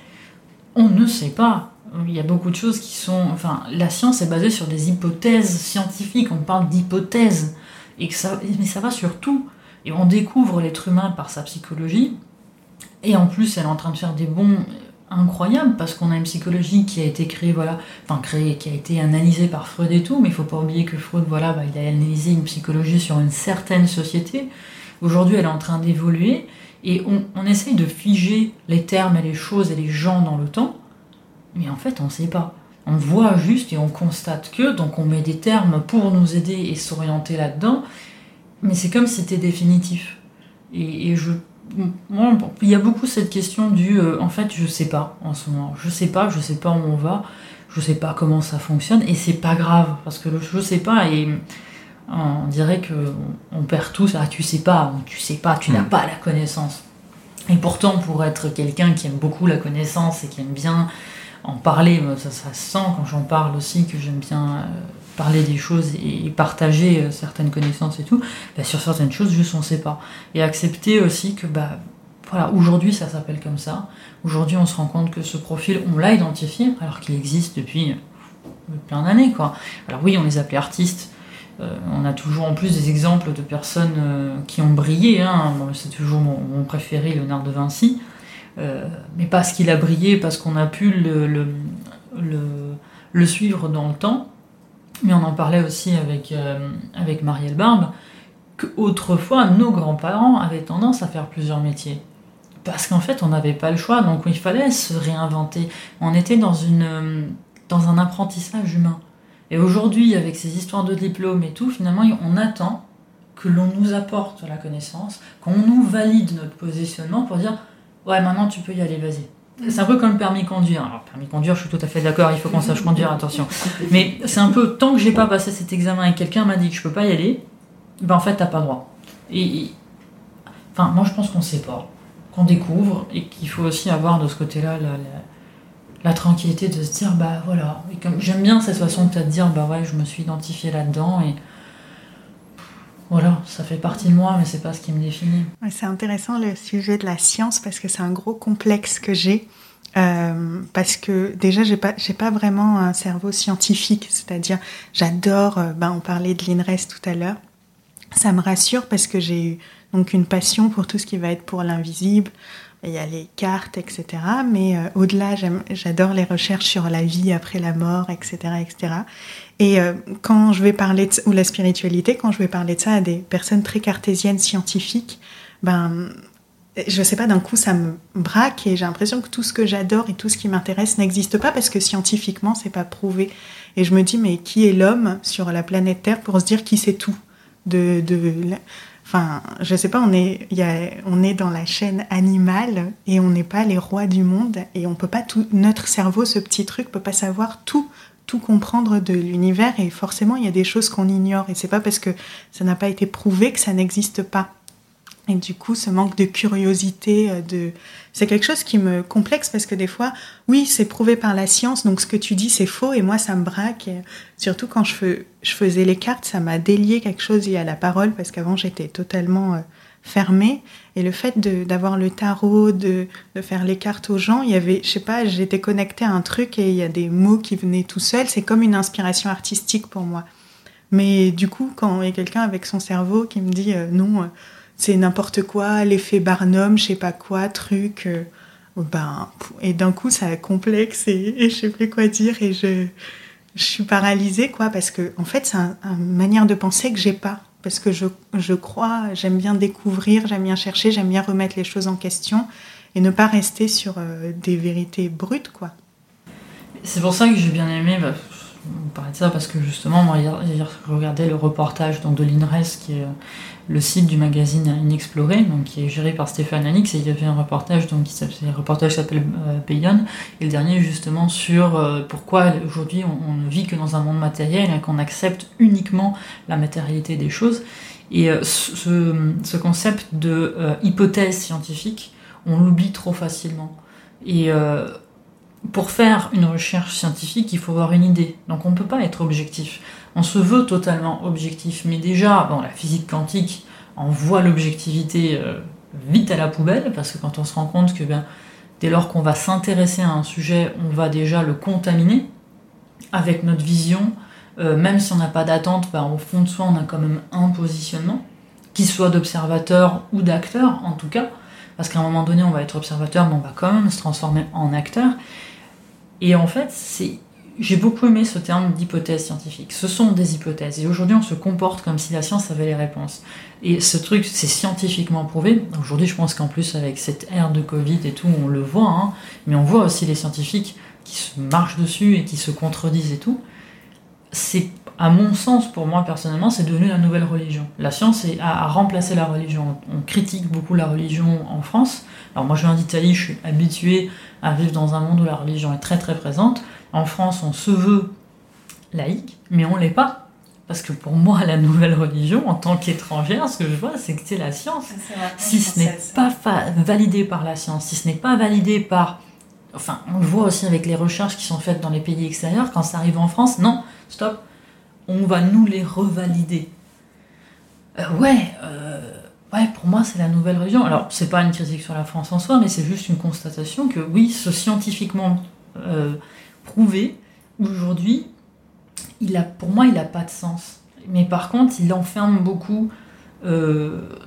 On ne sait pas il y a beaucoup de choses qui sont. Enfin, la science est basée sur des hypothèses scientifiques. On parle d'hypothèses. Et que ça, mais ça va sur tout. Et on découvre l'être humain par sa psychologie. Et en plus, elle est en train de faire des bons incroyables parce qu'on a une psychologie qui a été créée, voilà, enfin créée, qui a été analysée par Freud et tout. Mais il faut pas oublier que Freud, voilà, bah, il a analysé une psychologie sur une certaine société. Aujourd'hui, elle est en train d'évoluer. Et on, on essaye de figer les termes et les choses et les gens dans le temps mais en fait, on ne sait pas. On voit juste et on constate que, donc on met des termes pour nous aider et s'orienter là-dedans, mais c'est comme si c'était définitif. Et, je, moi, il y a beaucoup cette question du, euh, en fait, je sais pas en ce moment. Je sais pas, je sais pas où on va, je sais pas comment ça fonctionne, et c'est pas grave parce que le je sais pas et on dirait que on perd tous. Ah, tu sais pas, tu sais pas, tu n'as mm. pas la connaissance. Et pourtant, pour être quelqu'un qui aime beaucoup la connaissance et qui aime bien en parler, ça, ça sent quand j'en parle aussi que j'aime bien euh, parler des choses et partager euh, certaines connaissances et tout, bah, sur certaines choses, on ne sait pas. Et accepter aussi que, bah, voilà, aujourd'hui ça s'appelle comme ça. Aujourd'hui on se rend compte que ce profil, on l'a identifié, alors qu'il existe depuis plein d'années, quoi. Alors oui, on les appelait artistes, on a toujours en plus des exemples de personnes qui ont brillé. Hein. c'est toujours mon, préféré, Léonard de Vinci. Mais parce qu'il a brillé, parce qu'on a pu le, le, suivre dans le temps. Mais on en parlait aussi avec, avec Marielle Barbe, qu'autrefois, nos grands-parents avaient tendance à faire plusieurs métiers parce qu'en fait, on n'avait pas le choix, donc il fallait se réinventer. On était dans, une, dans un apprentissage humain. Et aujourd'hui, avec ces histoires de diplômes et tout, finalement, on attend que l'on nous apporte la connaissance, qu'on nous valide notre positionnement pour dire Ouais, maintenant tu peux y aller, vas-y. C'est un peu comme le permis conduire. Alors, permis conduire, je suis tout à fait d'accord, il faut qu'on sache conduire, attention. Mais c'est un peu, tant que j'ai pas passé cet examen et quelqu'un m'a dit que je peux pas y aller, ben en fait, t'as pas droit. Et, enfin, moi je pense qu'on sait pas qu'on découvre et qu'il faut aussi avoir de ce côté-là la, tranquillité de se dire bah voilà. J'aime bien cette façon de te dire bah ouais, je me suis identifié là-dedans et voilà, ça fait partie de moi, mais c'est pas ce qui me définit. c'est intéressant le sujet de la science parce que c'est un gros complexe que j'ai. Euh, parce que déjà j'ai pas j'ai pas vraiment un cerveau scientifique, c'est-à-dire j'adore. Euh, ben on parlait de l'INRES tout à l'heure. Ça me rassure parce que j'ai eu donc une passion pour tout ce qui va être pour l'invisible. Il y a les cartes, etc. Mais euh, au-delà, j'adore les recherches sur la vie après la mort, etc., etc. Et euh, quand je vais parler de, ou la spiritualité, quand je vais parler de ça à des personnes très cartésiennes, scientifiques, ben je sais pas, d'un coup ça me braque et j'ai l'impression que tout ce que j'adore et tout ce qui m'intéresse n'existe pas parce que scientifiquement c'est pas prouvé. Et je me dis mais qui est l'homme sur la planète Terre pour se dire qui sait tout de, Enfin, je sais pas, on est, on est dans la chaîne animale et on n'est pas les rois du monde et on peut pas tout, notre cerveau, ce petit truc, peut pas savoir tout, tout comprendre de l'univers et forcément il y a des choses qu'on ignore et c'est pas parce que ça n'a pas été prouvé que ça n'existe pas. Et du coup, ce manque de curiosité, euh, de... c'est quelque chose qui me complexe parce que des fois, oui, c'est prouvé par la science, donc ce que tu dis, c'est faux, et moi, ça me braque. surtout quand je, je, faisais les cartes, ça m'a délié quelque chose lié à la parole parce qu'avant, j'étais totalement euh, fermée. Et le fait d'avoir le tarot, de, de, faire les cartes aux gens, il y avait, je sais pas, j'étais connectée à un truc et il y a des mots qui venaient tout seuls. C'est comme une inspiration artistique pour moi. Mais du coup, quand il y a quelqu'un avec son cerveau qui me dit euh, non, c'est n'importe quoi, l'effet Barnum, je sais pas quoi, truc. Euh, ben, et d'un coup, ça complexe et, et, je sais plus quoi dire et je, je suis paralysée, quoi, parce que, en fait, c'est une manière de penser que j'ai pas. Parce que je, je crois, j'aime bien découvrir, j'aime bien chercher, j'aime bien remettre les choses en question et ne pas rester sur euh, des vérités brutes, quoi. C'est pour ça que j'ai bien aimé, bah, on parlait de ça parce que justement, moi, hier, je regardais le reportage donc, de l'INRES qui est le site du magazine Inexploré, donc qui est géré par Stéphane Alix, et il y avait un reportage, donc qui s'appelle, le reportage s'appelle euh, et le dernier justement sur euh, pourquoi aujourd'hui on, ne vit que dans un monde matériel et qu'on accepte uniquement la matérialité des choses. Et euh, ce, ce, concept de euh, hypothèse scientifique, on l'oublie trop facilement. Et pour faire une recherche scientifique, il faut avoir une idée. Donc on ne peut pas être objectif on se veut totalement objectif, mais déjà, bon, la physique quantique envoie l'objectivité euh, vite à la poubelle, parce que quand on se rend compte que ben, dès lors qu'on va s'intéresser à un sujet, on va déjà le contaminer avec notre vision, euh, même si on n'a pas d'attente, ben, au fond de soi, on a quand même un positionnement, qu'il soit d'observateur ou d'acteur, en tout cas, parce qu'à un moment donné, on va être observateur, mais on va quand même se transformer en acteur. Et en fait, c'est j'ai beaucoup aimé ce terme d'hypothèse scientifique. Ce sont des hypothèses. Et aujourd'hui, on se comporte comme si la science avait les réponses. Et ce truc, c'est scientifiquement prouvé. Aujourd'hui, je pense qu'en plus, avec cette ère de Covid et tout, on le voit. Hein. mais on voit aussi les scientifiques qui se marchent dessus et qui se contredisent et tout. C'est, à mon sens, pour moi personnellement, c'est devenu la nouvelle religion. La science a, remplacé la religion. On critique beaucoup la religion en France. Alors moi, je viens d'Italie, je suis habitué à vivre dans un monde où la religion est très très présente. En France, on se veut laïque, mais on l'est pas. Parce que pour moi, la nouvelle religion, en tant qu'étrangère, ce que je vois, c'est que c'est la science. Si ce n'est pas validé par la science, si ce n'est pas validé par... Enfin, on le voit aussi avec les recherches qui sont faites dans les pays extérieurs, quand ça arrive en France, non, stop, on va nous les revalider. Euh, ouais, euh, ouais, pour moi, c'est la nouvelle religion. Alors, c'est pas une critique sur la France en soi, mais c'est juste une constatation que oui, ce scientifiquement euh, prouvé, aujourd'hui, il a, pour moi, il n'a pas de sens. Mais par contre, il enferme beaucoup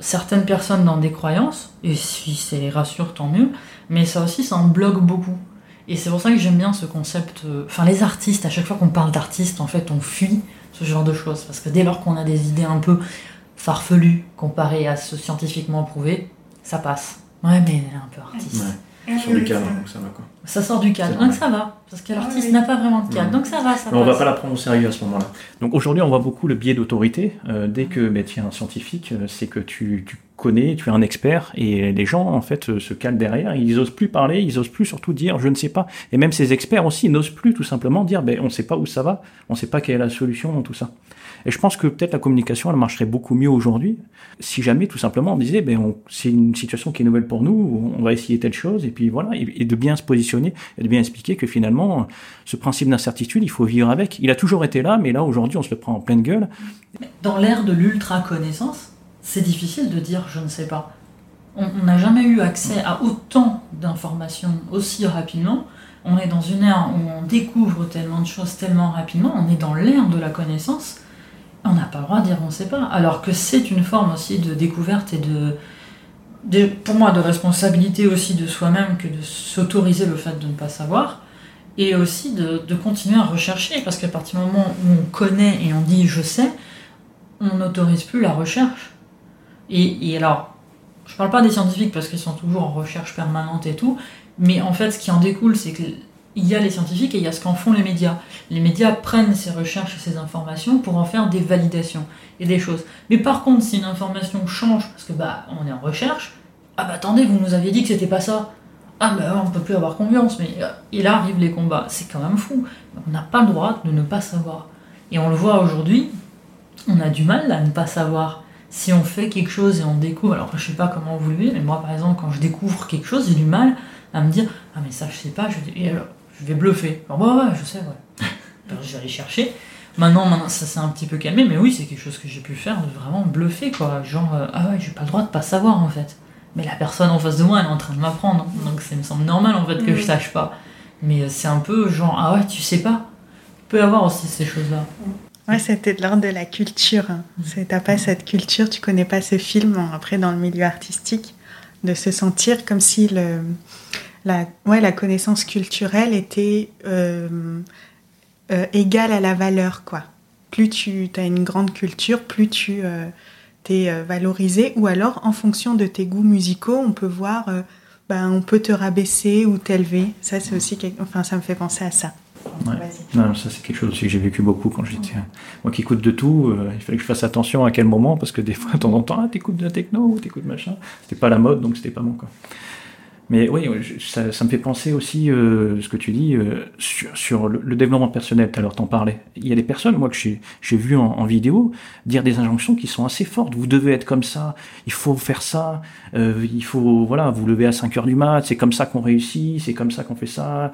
certaines personnes dans des croyances, et si ça les rassure, tant mieux, mais ça aussi, ça en bloque beaucoup. Et c'est pour ça que j'aime bien ce concept. Enfin, les artistes, à chaque fois qu'on parle d'artistes, en fait, on fuit ce genre de choses. Parce que dès lors qu'on a des idées un peu farfelues comparées à ce scientifiquement prouvé, ça passe. Ouais, mais elle est un peu artiste. Sur du cadre, donc ça va quoi. Ça sort du cadre. Donc ça va. Parce que l'artiste oui. n'a pas vraiment de cadre. Donc ça va, ça Mais on va passe. pas la prendre au sérieux à ce moment-là. Donc aujourd'hui, on voit beaucoup le biais d'autorité. Euh, dès que ben, tu es un scientifique, euh, c'est que tu, tu connais, tu es un expert, et les gens en fait euh, se calent derrière. Ils osent plus parler, ils osent plus surtout dire je ne sais pas. Et même ces experts aussi n'osent plus tout simplement dire ben on ne sait pas où ça va, on ne sait pas quelle est la solution dans tout ça. Et je pense que peut-être la communication elle marcherait beaucoup mieux aujourd'hui si jamais tout simplement on disait ben c'est une situation qui est nouvelle pour nous, on va essayer telle chose et puis voilà et, et de bien se positionner et de bien expliquer que finalement ce principe d'incertitude il faut vivre avec. Il a toujours été là, mais là aujourd'hui on se le prend en pleine gueule. Dans l'ère de l'ultra-connaissance, c'est difficile de dire je ne sais pas. On n'a jamais eu accès à autant d'informations aussi rapidement. On est dans une ère où on découvre tellement de choses tellement rapidement. On est dans l'ère de la connaissance. On n'a pas le droit de dire on ne sait pas. Alors que c'est une forme aussi de découverte et de, pour moi, de responsabilité aussi de soi-même que de s'autoriser le fait de ne pas savoir. Et aussi de, continuer à rechercher. Parce qu'à partir du moment où on connaît et on dit je sais, on n'autorise plus la recherche. Et, et alors, je parle pas des scientifiques parce qu'ils sont toujours en recherche permanente et tout, mais en fait, ce qui en découle, c'est qu'il y a les scientifiques et il y a ce qu'en font les médias. Les médias prennent ces recherches et ces informations pour en faire des validations et des choses. Mais par contre, si une information change, parce que bah, on est en recherche, ah bah attendez, vous nous aviez dit que c'était pas ça. Ah bah on peut plus avoir confiance, mais euh, et là arrivent les combats. C'est quand même fou. On n'a pas le droit de ne pas savoir. Et on le voit aujourd'hui, on a du mal à ne pas savoir. Si on fait quelque chose et on découvre, alors je sais pas comment vous le vivez, mais moi par exemple, quand je découvre quelque chose, j'ai du mal à me dire Ah, mais ça je sais pas, je, et alors, je vais bluffer. Alors, ouais, ouais, je sais, ouais. <laughs> Alors, je vais aller chercher. Maintenant, maintenant ça s'est un petit peu calmé, mais oui, c'est quelque chose que j'ai pu faire, de vraiment bluffer, quoi. Genre, euh, ah ouais, j'ai pas le droit de pas savoir en fait. Mais la personne en face de moi, elle est en train de m'apprendre, donc ça me semble normal en fait que je Mhm. sache pas. Mais euh, c'est un peu genre, ah ouais, tu sais pas. Il peut y avoir aussi ces choses-là. Ouais, c'était de l'ordre de la culture. hein. C'est- T'as pas cette culture, tu connais pas ce film, après dans le milieu artistique, de se sentir comme si le, la, ouais, la connaissance culturelle était euh, euh, égale à la valeur, quoi. Plus tu as une grande culture, plus tu euh, t'es valorisé, ou alors en fonction de tes goûts musicaux, on peut voir, ben, on peut te rabaisser ou t'élever. Ça, c'est aussi, quelque- enfin, ça me fait penser à ça. Ouais. Non, ça c'est quelque chose aussi que j'ai vécu beaucoup quand j'étais. Moi qui écoute de tout, euh, il fallait que je fasse attention à quel moment, parce que des fois, de temps en temps, ah, t'écoutes de la techno ou t'écoutes machin. C'était pas la mode, donc c'était pas bon quoi. Mais oui, ça, ça me fait penser aussi euh, ce que tu dis euh, sur, sur le, le développement personnel. Tout à l'heure, t'en parlais. Il y a des personnes, moi, que j'ai vu en, en vidéo dire des injonctions qui sont assez fortes. Vous devez être comme ça. Il faut faire ça. euh, il faut, voilà, vous levez à 5 heures du mat. C'est comme ça qu'on réussit. C'est comme ça qu'on fait ça.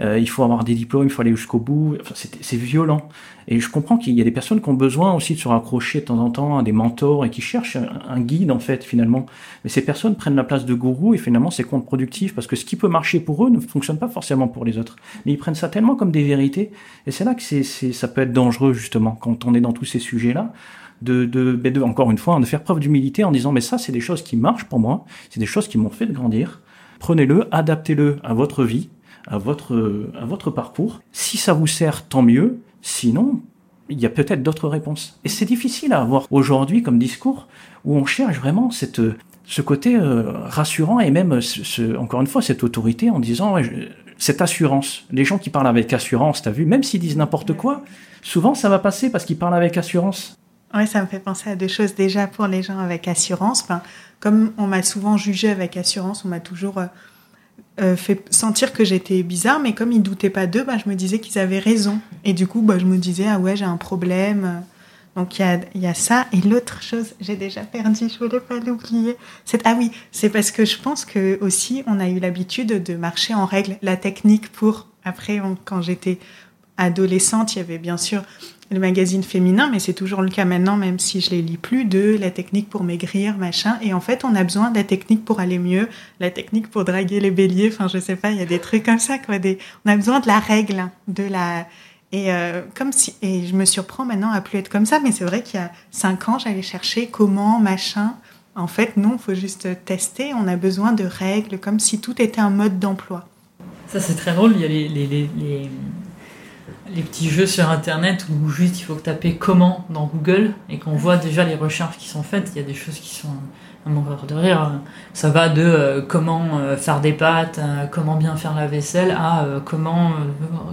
Euh, il faut avoir des diplômes, il faut aller jusqu'au bout. Enfin, c'est violent. Et je comprends qu'il y a des personnes qui ont besoin aussi de se raccrocher de temps en temps à des mentors et qui cherchent un, guide en fait finalement. Mais ces personnes prennent la place de gourou et finalement c'est contre-productif parce que ce qui peut marcher pour eux ne fonctionne pas forcément pour les autres. Mais ils prennent ça tellement comme des vérités et c'est là que c'est ça peut être dangereux justement quand on est dans tous ces sujets-là. De, de, de- encore une fois, hein, de faire preuve d'humilité en disant mais ça c'est des choses qui marchent pour moi, c'est des choses qui m'ont fait grandir. Prenez-le, adaptez-le à votre vie, à votre, à votre parcours. Si ça vous sert, tant mieux. Sinon, il y a peut-être d'autres réponses. Et c'est difficile à avoir aujourd'hui comme discours où on cherche vraiment cette, ce côté euh, rassurant et même, encore une fois, cette autorité en disant cette assurance. Les gens qui parlent avec assurance, t'as vu, même s'ils disent n'importe quoi, souvent ça va passer parce qu'ils parlent avec assurance. Oui, ça me fait penser à deux choses. Déjà, pour les gens avec assurance, comme on m'a souvent jugé avec assurance, on m'a toujours euh, fait sentir que j'étais bizarre, mais comme ils doutaient pas d'eux, bah, je me disais qu'ils avaient raison. Et du coup, bah, je me disais, ah ouais, j'ai un problème. Donc il y a, y a ça. Et l'autre chose, j'ai déjà perdu, je voulais pas l'oublier. C'est Ah oui, c'est parce que je pense que aussi, on a eu l'habitude de marcher en règle. La technique pour, après, quand j'étais adolescente, il y avait bien sûr le magazine féminin, mais c'est toujours le cas maintenant, même si je les lis plus, de la technique pour maigrir, machin. Et en fait, on a besoin de la technique pour aller mieux, la technique pour draguer les béliers. Enfin, je sais pas, il y a des trucs comme ça, quoi. On a besoin de la règle, de la. Et euh, comme si, et je me surprends maintenant à plus être comme ça, mais c'est vrai qu'il y a cinq ans, j'allais chercher comment, machin. En fait, non, faut juste tester. On a besoin de règles, comme si tout était un mode d'emploi. Ça, c'est très drôle. Il y a les, les petits jeux sur Internet où juste il faut taper comment dans Google et qu'on voit déjà les recherches qui sont faites. Il y a des choses qui sont à mourir de rire. Ça va de euh, comment euh, faire des pâtes, euh, comment bien faire la vaisselle, à comment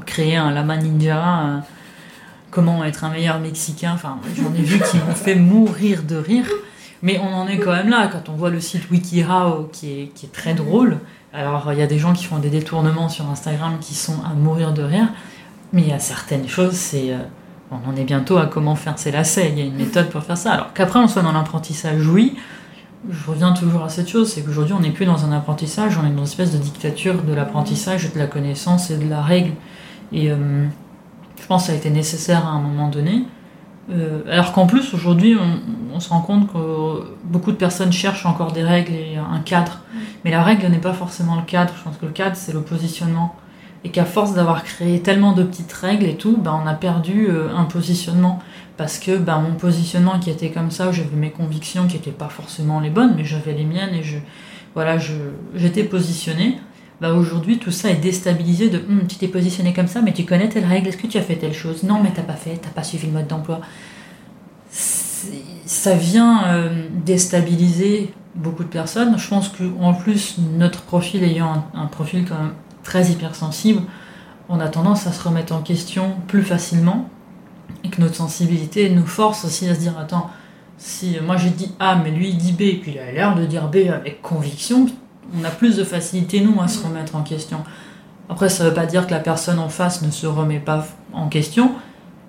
créer un lama ninja, comment être un meilleur Mexicain. Enfin, j'en ai vu qui m'ont fait mourir de rire. Mais on en est quand même là quand on voit le site WikiHow qui est très drôle. Alors, il y a des gens qui font des détournements sur Instagram qui sont à mourir de rire. Mais il y a certaines choses, c'est. euh, on en est bientôt à comment faire ses lacets. Il y a une méthode pour faire ça. Alors qu'après on soit dans l'apprentissage, oui. Je reviens toujours à cette chose, c'est qu'aujourd'hui on n'est plus dans un apprentissage, on est dans une espèce de dictature de l'apprentissage, de la connaissance et de la règle. Et euh, je pense que ça a été nécessaire à un moment donné. Euh, alors qu'en plus aujourd'hui on, on se rend compte que beaucoup de personnes cherchent encore des règles et un cadre. Mais la règle n'est pas forcément le cadre, je pense que le cadre c'est le positionnement et qu'à force d'avoir créé tellement de petites règles et tout, ben, on a perdu euh, un positionnement. Parce que ben, mon positionnement qui était comme ça, où j'avais mes convictions qui n'étaient pas forcément les bonnes, mais j'avais les miennes et je, voilà, je, j'étais positionnée. Ben, aujourd'hui, tout ça est déstabilisé de Hum, tu t'es positionné comme ça, mais tu connais telle règle, est-ce que tu as fait telle chose? Non, mais t'as pas fait, t'as pas suivi le mode d'emploi. Ça vient euh, déstabiliser beaucoup de personnes. Je pense qu'en plus, notre profil ayant un, un profil quand même très hypersensible, on a tendance à se remettre en question plus facilement et que notre sensibilité nous force aussi à se dire attends, si moi j'ai dit A mais lui il dit B et puis il a l'air de dire B avec conviction, on a plus de facilité nous à se remettre en question. Après ça veut pas dire que la personne en face ne se remet pas en question,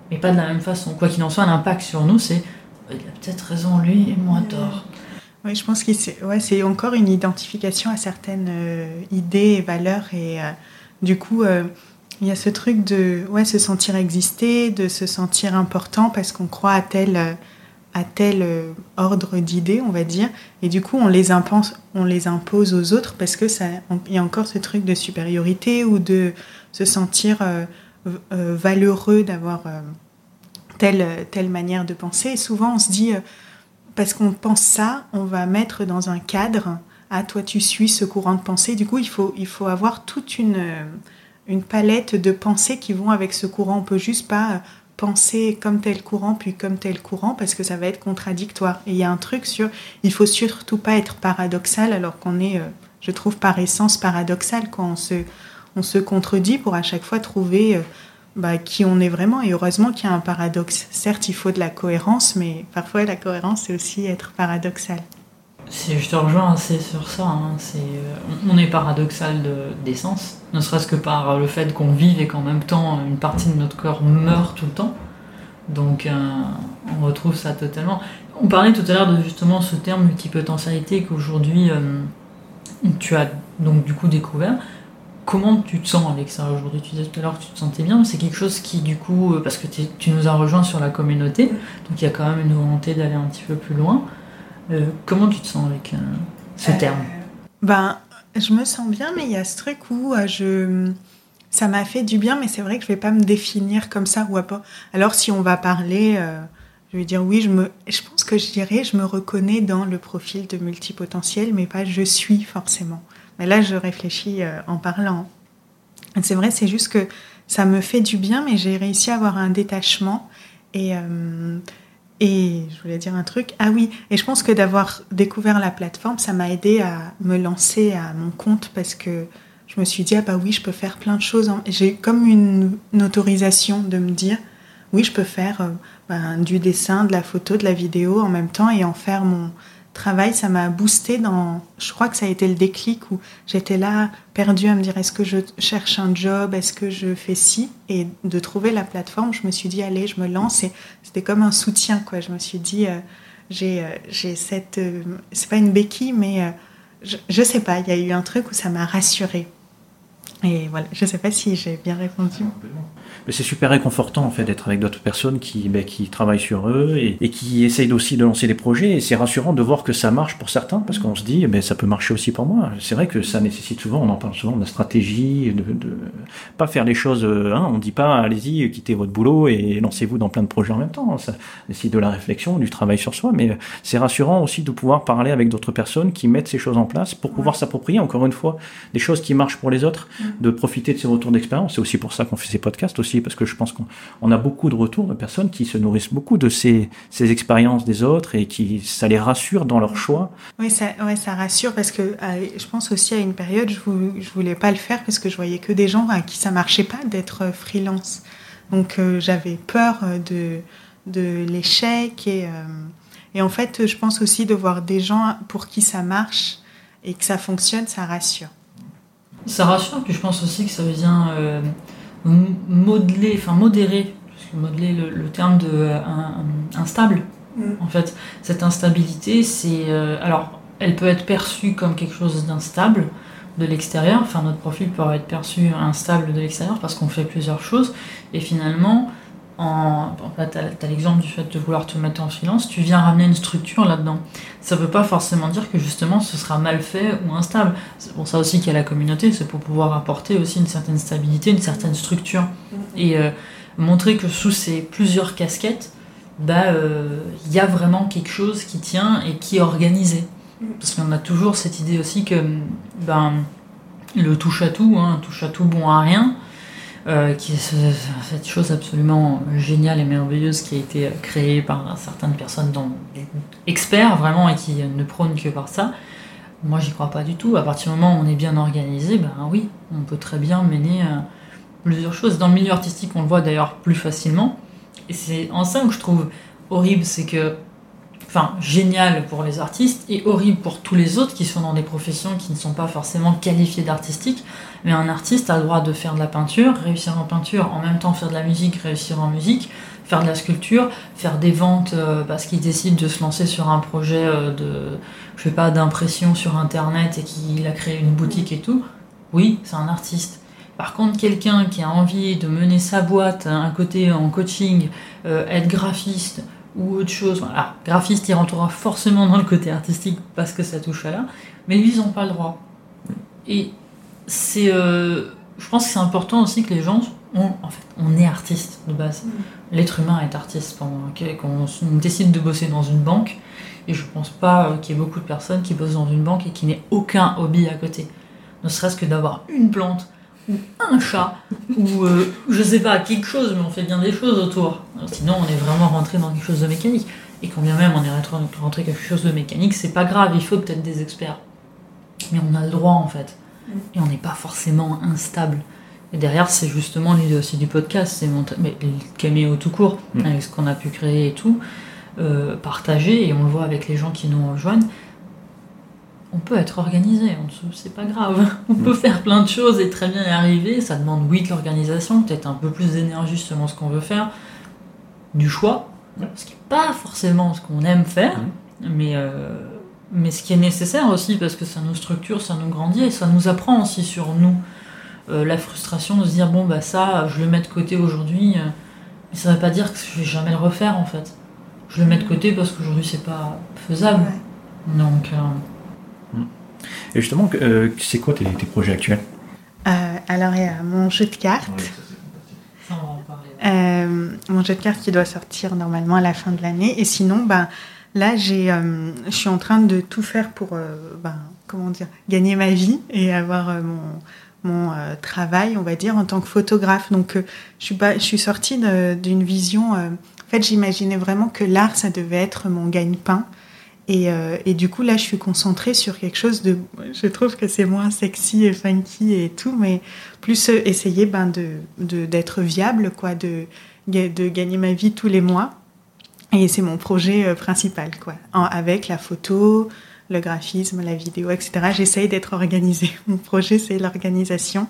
mais pas de la même façon. Quoi qu'il en soit, l'impact sur nous c'est il a peut-être raison lui et moi tort. Oui, je pense que c'est ouais, encore une identification à certaines euh, idées et valeurs. Et euh, du coup, euh, il y a ce truc de ouais, se sentir exister, de se sentir important parce qu'on croit à tel, à tel ordre d'idées, on va dire. Et du coup, on les, impose, on les impose aux autres parce que ça, on- il y a encore ce truc de supériorité ou de se sentir valeureux d'avoir telle, telle manière de penser. Et souvent, on se dit, parce qu'on pense ça, on va mettre dans un cadre. Ah, toi, tu suis ce courant de pensée. Du coup, il faut, avoir toute une, euh, une palette de pensées qui vont avec ce courant. On peut juste pas euh, penser comme tel courant puis comme tel courant parce que ça va être contradictoire. Et il y a un truc sur, il faut surtout pas être paradoxal alors qu'on est, euh, je trouve, par essence paradoxal quand on se, on se contredit pour à chaque fois trouver bah, qui on est vraiment. Et heureusement qu'il y a un paradoxe. Certes, il faut de la cohérence, mais parfois la cohérence, c'est aussi être paradoxal. Je te rejoins assez sur ça, hein, c'est, euh, on est paradoxal de- d'essence, ne serait-ce que par le fait qu'on vive et qu'en même temps une partie de notre corps meurt tout le temps. Donc euh, on retrouve ça totalement. On parlait tout à l'heure de justement ce terme multipotentialité qu'aujourd'hui euh, tu as donc du coup découvert. Comment tu te sens avec ça aujourd'hui Tu disais tout à l'heure que tu te sentais bien, mais c'est quelque chose qui du coup, euh, parce que tu nous as rejoint sur la communauté, donc il y a quand même une volonté d'aller un petit peu plus loin. Euh, comment tu te sens avec euh, ce terme? Ben, je me sens bien, mais il y a ce truc où je... ça m'a fait du bien, mais c'est vrai que je vais pas me définir comme ça ou pas. Alors si on va parler, euh, je vais dire oui, je me, je pense que je dirais, je me reconnais dans le profil de multipotentiel, mais pas je suis forcément. Mais là, je réfléchis euh, en parlant. C'est vrai, c'est juste que ça me fait du bien, mais j'ai réussi à avoir un détachement et euh, et je voulais dire un truc. Ah oui, et je pense que d'avoir découvert la plateforme, ça m'a aidé à me lancer à mon compte parce que je me suis dit, ah bah oui, je peux faire plein de choses. J'ai comme une, autorisation de me dire, oui, je peux faire euh, ben, du dessin, de la photo, de la vidéo en même temps et en faire mon travail. Ça m'a boosté dans. Je crois que ça a été le déclic où j'étais là, perdue à me dire, est-ce que je cherche un job, est-ce que je fais ci? Et de trouver la plateforme, je me suis dit, allez, je me lance. Et c'était comme un soutien, quoi. Je me suis dit, euh, j'ai euh, j'ai cette. euh, c'est pas une béquille, mais je, je sais pas, il y a eu un truc où ça m'a rassurée. Et voilà, je sais pas si j'ai bien répondu. Mais c'est super réconfortant en fait d'être avec d'autres personnes qui, ben, qui travaillent sur eux et, et, qui essayent aussi de lancer des projets. Et c'est rassurant de voir que ça marche pour certains parce qu'on se dit, ben, ça peut marcher aussi pour moi. C'est vrai que ça nécessite souvent, on en parle souvent, de la stratégie, de, de pas faire les choses. Hein, on dit pas, allez-y, quittez votre boulot et lancez-vous dans plein de projets en même temps. Ça nécessite de la réflexion, du travail sur soi. Mais c'est rassurant aussi de pouvoir parler avec d'autres personnes qui mettent ces choses en place pour pouvoir s'approprier encore une fois des choses qui marchent pour les autres, de profiter de ces retours d'expérience. C'est aussi pour ça qu'on fait ces podcasts aussi parce que je pense qu'on a beaucoup de retours de personnes qui se nourrissent beaucoup de ces, ces expériences des autres et qui ça les rassure dans leur choix. Oui, ça, ouais, ça rassure parce que euh, je pense aussi à une période, je, ne je voulais pas le faire parce que je voyais que des gens à qui ça marchait pas d'être freelance. Donc euh, j'avais peur de, de l'échec et, euh, et en fait, je pense aussi de voir des gens pour qui ça marche et que ça fonctionne, ça rassure. Ça rassure, puis je pense aussi que ça vient modeler, enfin modérer, parce que modeler le, terme de euh, instable. Mm. En fait, cette instabilité, c'est euh, alors, elle peut être perçue comme quelque chose d'instable de l'extérieur. Enfin, notre profil peut être perçu instable de l'extérieur parce qu'on fait plusieurs choses. Et finalement, en, tu as, l'exemple du fait de vouloir te mettre en silence, tu viens ramener une structure là-dedans. Ça ne veut pas forcément dire que justement ce sera mal fait ou instable. C'est pour ça aussi qu'il y a la communauté, c'est pour pouvoir apporter aussi une certaine stabilité, une certaine structure. Et euh, montrer que sous ces plusieurs casquettes, bah, euh, il y a vraiment quelque chose qui tient et qui est organisé. Parce qu'on a toujours cette idée aussi que ben, le touche à tout, hein, touche à tout bon à rien, euh, qui est cette chose absolument géniale et merveilleuse qui a été créée par certaines personnes dont, experts vraiment et qui ne prônent que par ça. Moi, j'y crois pas du tout. À partir du moment où on est bien organisé, ben oui, on peut très bien mener euh, plusieurs choses. Dans le milieu artistique, on le voit d'ailleurs plus facilement. Et c'est en ça que je trouve horrible, c'est que enfin génial pour les artistes et horrible pour tous les autres qui sont dans des professions qui ne sont pas forcément qualifiées d'artistiques. Mais un artiste a le droit de faire de la peinture, réussir en peinture, en même temps faire de la musique, réussir en musique, faire de la sculpture, faire des ventes euh, parce qu'il décide de se lancer sur un projet euh, de, je sais pas, d'impression sur internet et qu'il a créé une boutique et tout. Oui, c'est un artiste. Par contre, quelqu'un qui a envie de mener sa boîte, un côté en coaching, euh, être graphiste, ou autre chose. Voilà. Graphiste, il rentrera forcément dans le côté artistique parce que ça touche à là, mais lui, ils n'ont pas le droit. Et c'est, euh, je pense que c'est important aussi que les gens, on, en fait, on est artiste de base. Mm. L'être humain est artiste. Quand on décide de bosser dans une banque, et je pense pas euh, qu'il y ait beaucoup de personnes qui bossent dans une banque et qui n'aient aucun hobby à côté. Ne serait-ce que d'avoir une plante ou un chat, ou euh, je sais pas, quelque chose, mais on fait bien des choses autour. Sinon, on est vraiment rentré dans quelque chose de mécanique. Et quand bien même on est rentré quelque chose de mécanique, c'est pas grave, il faut peut-être des experts. Mais on a le droit en fait. Et on n'est pas forcément instable. Et derrière, c'est justement l'idée aussi du podcast, c'est mais le caméo tout court, mm. avec ce qu'on a pu créer et tout, euh, partager, et on le voit avec les gens qui nous rejoignent, on peut être organisé, c'est pas grave. <laughs> On peut mm. faire plein de choses et très bien y arriver. Ça demande, oui, de l'organisation, peut-être un peu plus d'énergie selon ce qu'on veut faire, du choix, ce qui n'est pas forcément ce qu'on aime faire, mm. mais, euh, mais ce qui est nécessaire aussi parce que ça nous structure, ça nous grandit et ça nous apprend aussi sur nous. Euh, la frustration de se dire, bon, bah ça, je le mets de côté aujourd'hui, euh, mais ça ne veut pas dire que je vais jamais le refaire en fait. Je le mets de côté parce qu'aujourd'hui c'est pas faisable. Donc. Et justement, euh, c'est quoi tes, projets actuels? Euh, Alors, il y a mon jeu de cartes. Euh, mon jeu de cartes qui doit sortir normalement à la fin de l'année. Et sinon, ben, là, j'ai, je suis en train de tout faire pour ben, comment dire, gagner ma vie et avoir mon, mon travail, on va dire, en tant que photographe. Donc, je, suis pas, je suis sortie d'une vision. en fait, j'imaginais vraiment que l'art, ça devait être mon gagne-pain. Et, euh, et, du coup, là, je suis concentrée sur quelque chose de. Je trouve que c'est moins sexy et funky et tout, mais plus euh, essayer ben, de, d'être viable, quoi, de, de gagner ma vie tous les mois. Et c'est mon projet euh, principal, quoi. avec la photo, le graphisme, la vidéo, etc. J'essaye d'être organisée. <laughs> Mon projet, c'est l'organisation.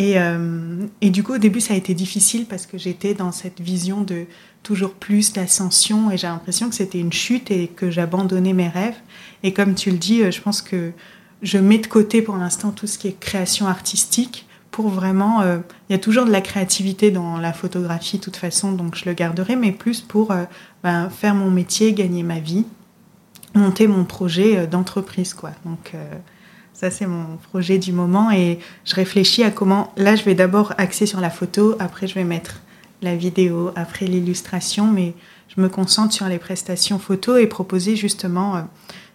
Et, euh, et, du coup, au début, ça a été difficile parce que j'étais dans cette vision de toujours plus d'ascension et j'ai l'impression que c'était une chute et que j'abandonnais mes rêves. Et comme tu le dis, euh, je pense que je mets de côté pour l'instant tout ce qui est création artistique pour vraiment. Il y a toujours de la créativité dans la photographie, de toute façon, donc je le garderai, mais plus pour ben, faire mon métier, gagner ma vie, monter mon projet d'entreprise, quoi. Donc ça, c'est mon projet du moment et je réfléchis à comment. Là, je vais d'abord axer sur la photo, après, je vais mettre la vidéo, après l'illustration, mais je me concentre sur les prestations photo et proposer justement euh,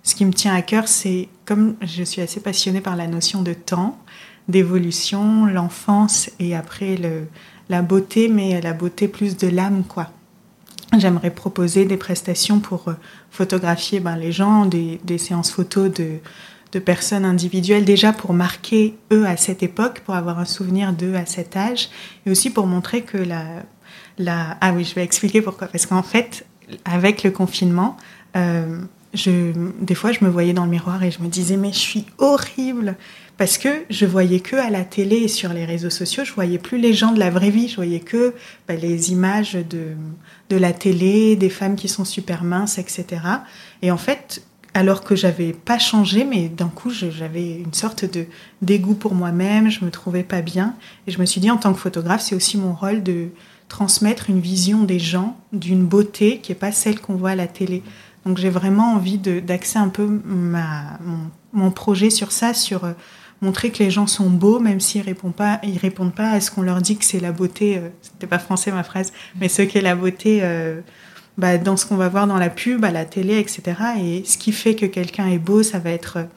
ce qui me tient à cœur. C'est comme je suis assez passionnée par la notion de temps, d'évolution, l'enfance et après le, la beauté, mais la beauté plus de l'âme, quoi. J'aimerais proposer des prestations pour euh, photographier ben, les gens, des, des séances photos de de personnes individuelles déjà pour marquer eux à cette époque, pour avoir un souvenir d'eux à cet âge, et aussi pour montrer que la, la... Ah oui, je vais expliquer pourquoi. Parce qu'en fait, avec le confinement, euh, je, des fois, je me voyais dans le miroir et je me disais, mais je suis horrible. Parce que je voyais que à la télé et sur les réseaux sociaux, je voyais plus les gens de la vraie vie. Je voyais que bah, les images de, de la télé, des femmes qui sont super minces, etc. Et en fait, alors que j'avais pas changé, mais d'un coup j'avais une sorte de dégoût pour moi-même, je me trouvais pas bien, et je me suis dit en tant que photographe, c'est aussi mon rôle de transmettre une vision des gens d'une beauté qui est pas celle qu'on voit à la télé. Donc j'ai vraiment envie d'axer un peu mon, projet sur ça, sur euh, montrer que les gens sont beaux, même s'ils répondent pas, répondent pas à ce qu'on leur dit que c'est la beauté. Euh, C'était pas français ma phrase, mais ce qu'est la beauté. Euh, bah, dans ce qu'on va voir dans la pub, à la télé, etc. Et ce qui fait que quelqu'un est beau, ça va être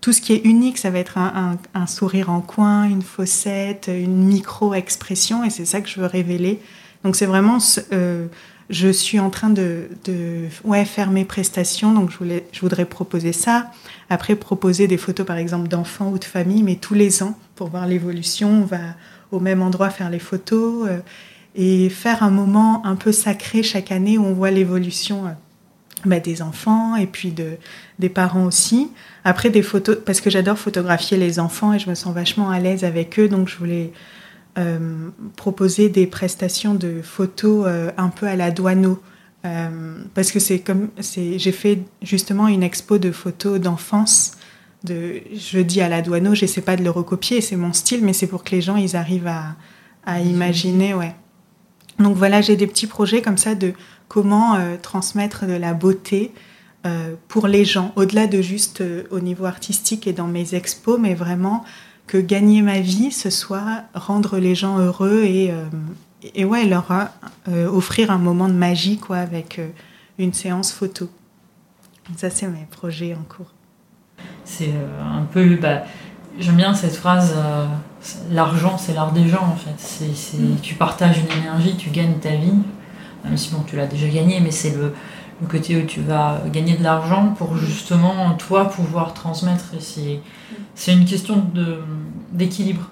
tout ce qui est unique, ça va être un, sourire en coin, une fossette, une micro-expression, et c'est ça que je veux révéler. Donc c'est vraiment, euh, je suis en train de, de, ouais, faire mes prestations, donc je, voulais, je voudrais proposer ça. Après, proposer des photos, par exemple, d'enfants ou de famille, mais tous les ans, pour voir l'évolution, on va au même endroit faire les photos. Euh, et faire un moment un peu sacré chaque année où on voit l'évolution euh, bah, des enfants et puis de, des parents aussi. Après des photos, parce que j'adore photographier les enfants et je me sens vachement à l'aise avec eux, donc je voulais euh, proposer des prestations de photos euh, un peu à la douaneau. parce que c'est comme c'est j'ai fait justement une expo de photos d'enfance de je dis à la douaneau j'essaie pas de le recopier c'est mon style mais c'est pour que les gens ils arrivent à, à imaginer ouais donc voilà, j'ai des petits projets comme ça de comment euh, transmettre de la beauté euh, pour les gens, au-delà de juste euh, au niveau artistique et dans mes expos, mais vraiment que gagner ma vie, ce soit rendre les gens heureux et, ouais, leur offrir un moment de magie quoi, avec une séance photo. Ça, c'est mes projets en cours. C'est un peu... Bah, J'aime bien cette phrase l'argent, c'est l'art des gens en fait. C'est, mm. Tu partages une énergie, tu gagnes ta vie, même si bon, tu l'as déjà gagné, mais c'est le, le, côté où tu vas gagner de l'argent pour justement toi pouvoir transmettre. Et c'est, c'est une question de, d'équilibre.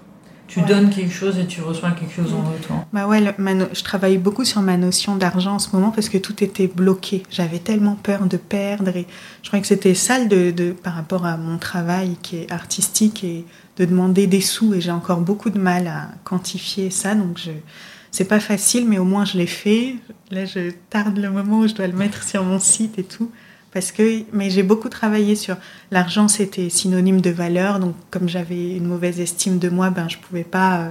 Tu donnes quelque chose et tu reçois quelque chose en retour. Bah ouais, je travaille beaucoup sur ma notion d'argent en ce moment parce que tout était bloqué. J'avais tellement peur de perdre et je crois que c'était sale de, de, par rapport à mon travail qui est artistique et de demander des sous et j'ai encore beaucoup de mal à quantifier ça. Donc je, c'est pas facile, mais au moins je l'ai fait. Là, je tarde le moment où je dois le mettre sur mon site et tout. Parce que, mais j'ai beaucoup travaillé sur l'argent, c'était synonyme de valeur. Donc, comme j'avais une mauvaise estime de moi, ben, je pouvais pas euh,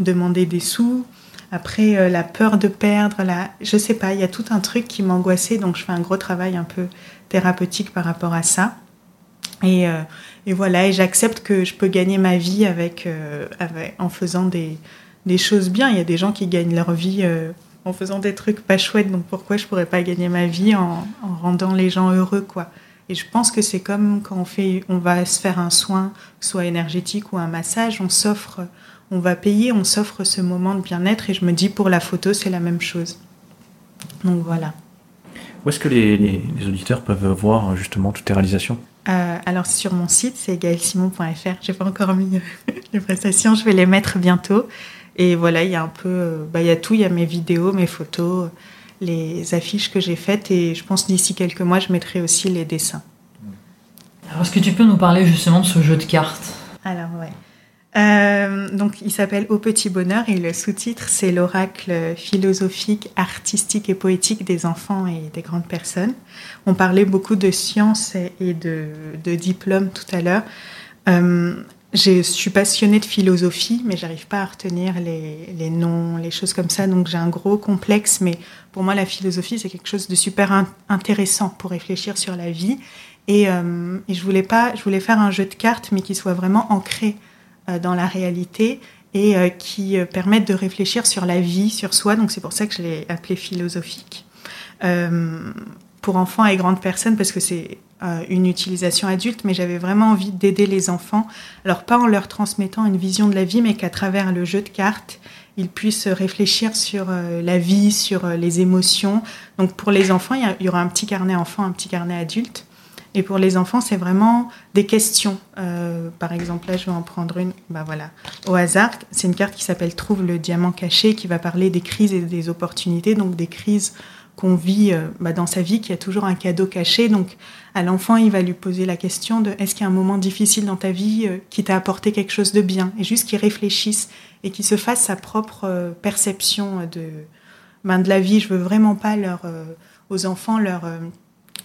demander des sous. Après, euh, la peur de perdre, la, je sais pas, il y a tout un truc qui m'angoissait. Donc, je fais un gros travail un peu thérapeutique par rapport à ça. Et, euh, voilà, et j'accepte que je peux gagner ma vie avec, avec en faisant des, choses bien. Il y a des gens qui gagnent leur vie en faisant des trucs pas chouettes, donc pourquoi je pourrais pas gagner ma vie en, en rendant les gens heureux, quoi. Et je pense que c'est comme quand on fait, on va se faire un soin, soit énergétique ou un massage, on s'offre, on va payer, on s'offre ce moment de bien-être. Et je me dis pour la photo, c'est la même chose. Donc voilà. Où est-ce que les, les, les auditeurs peuvent voir justement toutes tes réalisations? Euh, alors sur mon site, c'est gaelsimon.fr. J'ai pas encore mis <laughs> les prestations, je vais les mettre bientôt. Et voilà, il y a un peu, euh, bah, il y a tout, il y a mes vidéos, mes photos, les affiches que j'ai faites, et je pense d'ici quelques mois, je mettrai aussi les dessins. Alors, est-ce que tu peux nous parler justement de ce jeu de cartes? Alors ouais. Euh, donc, il s'appelle Au petit bonheur et le sous-titre, c'est l'oracle philosophique, artistique et poétique des enfants et des grandes personnes. On parlait beaucoup de science et de, de diplôme tout à l'heure. Euh, je suis passionnée de philosophie, mais j'arrive pas à retenir les, les, noms, les choses comme ça. Donc j'ai un gros complexe. Mais pour moi, la philosophie, c'est quelque chose de super intéressant pour réfléchir sur la vie. Et, euh, et, je voulais pas, je voulais faire un jeu de cartes, mais qui soit vraiment ancré euh, dans la réalité et euh, qui permette de réfléchir sur la vie, sur soi. Donc c'est pour ça que je l'ai appelé philosophique. Pour enfants et grandes personnes, parce que c'est une utilisation adulte, mais j'avais vraiment envie d'aider les enfants. Alors pas en leur transmettant une vision de la vie, mais qu'à travers le jeu de cartes, ils puissent réfléchir sur la vie, sur les émotions. Donc pour les enfants, il y, aura un petit carnet enfant, un petit carnet adulte. Et pour les enfants, c'est vraiment des questions. Euh, par exemple, là, je vais en prendre une. Bah voilà, au hasard, c'est une carte qui s'appelle Trouve le diamant caché, qui va parler des crises et des opportunités, donc des crises qu'on vit euh, bah, dans sa vie, qui a toujours un cadeau caché. Donc, à l'enfant, il va lui poser la question de est-ce qu'il y a un moment difficile dans ta vie euh, qui t'a apporté quelque chose de bien? Et juste qu'il réfléchisse et qu'il se fasse sa propre perception de, ben, de la vie. Je veux vraiment pas leur, aux enfants leur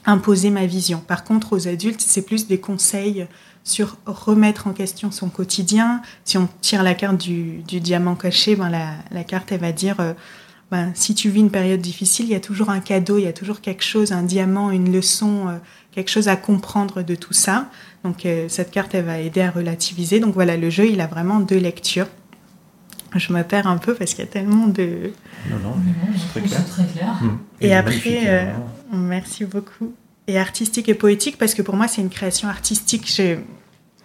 imposer ma vision. Par contre, aux adultes, c'est plus des conseils sur remettre en question son quotidien. Si on tire la carte du, diamant caché, ben la, carte, elle va dire, euh, ben, si tu vis une période difficile, il y a toujours un cadeau, il y a toujours quelque chose, un diamant, une leçon, euh, quelque chose à comprendre de tout ça. Donc euh, cette carte, elle va aider à relativiser. Donc voilà, le jeu, il a vraiment deux lectures. Je me perds un peu parce qu'il y a tellement de... Non, non, c'est très clair. Hum. Et, après, Merci beaucoup. Et artistique et poétique, parce que pour moi, c'est une création artistique. J'ai,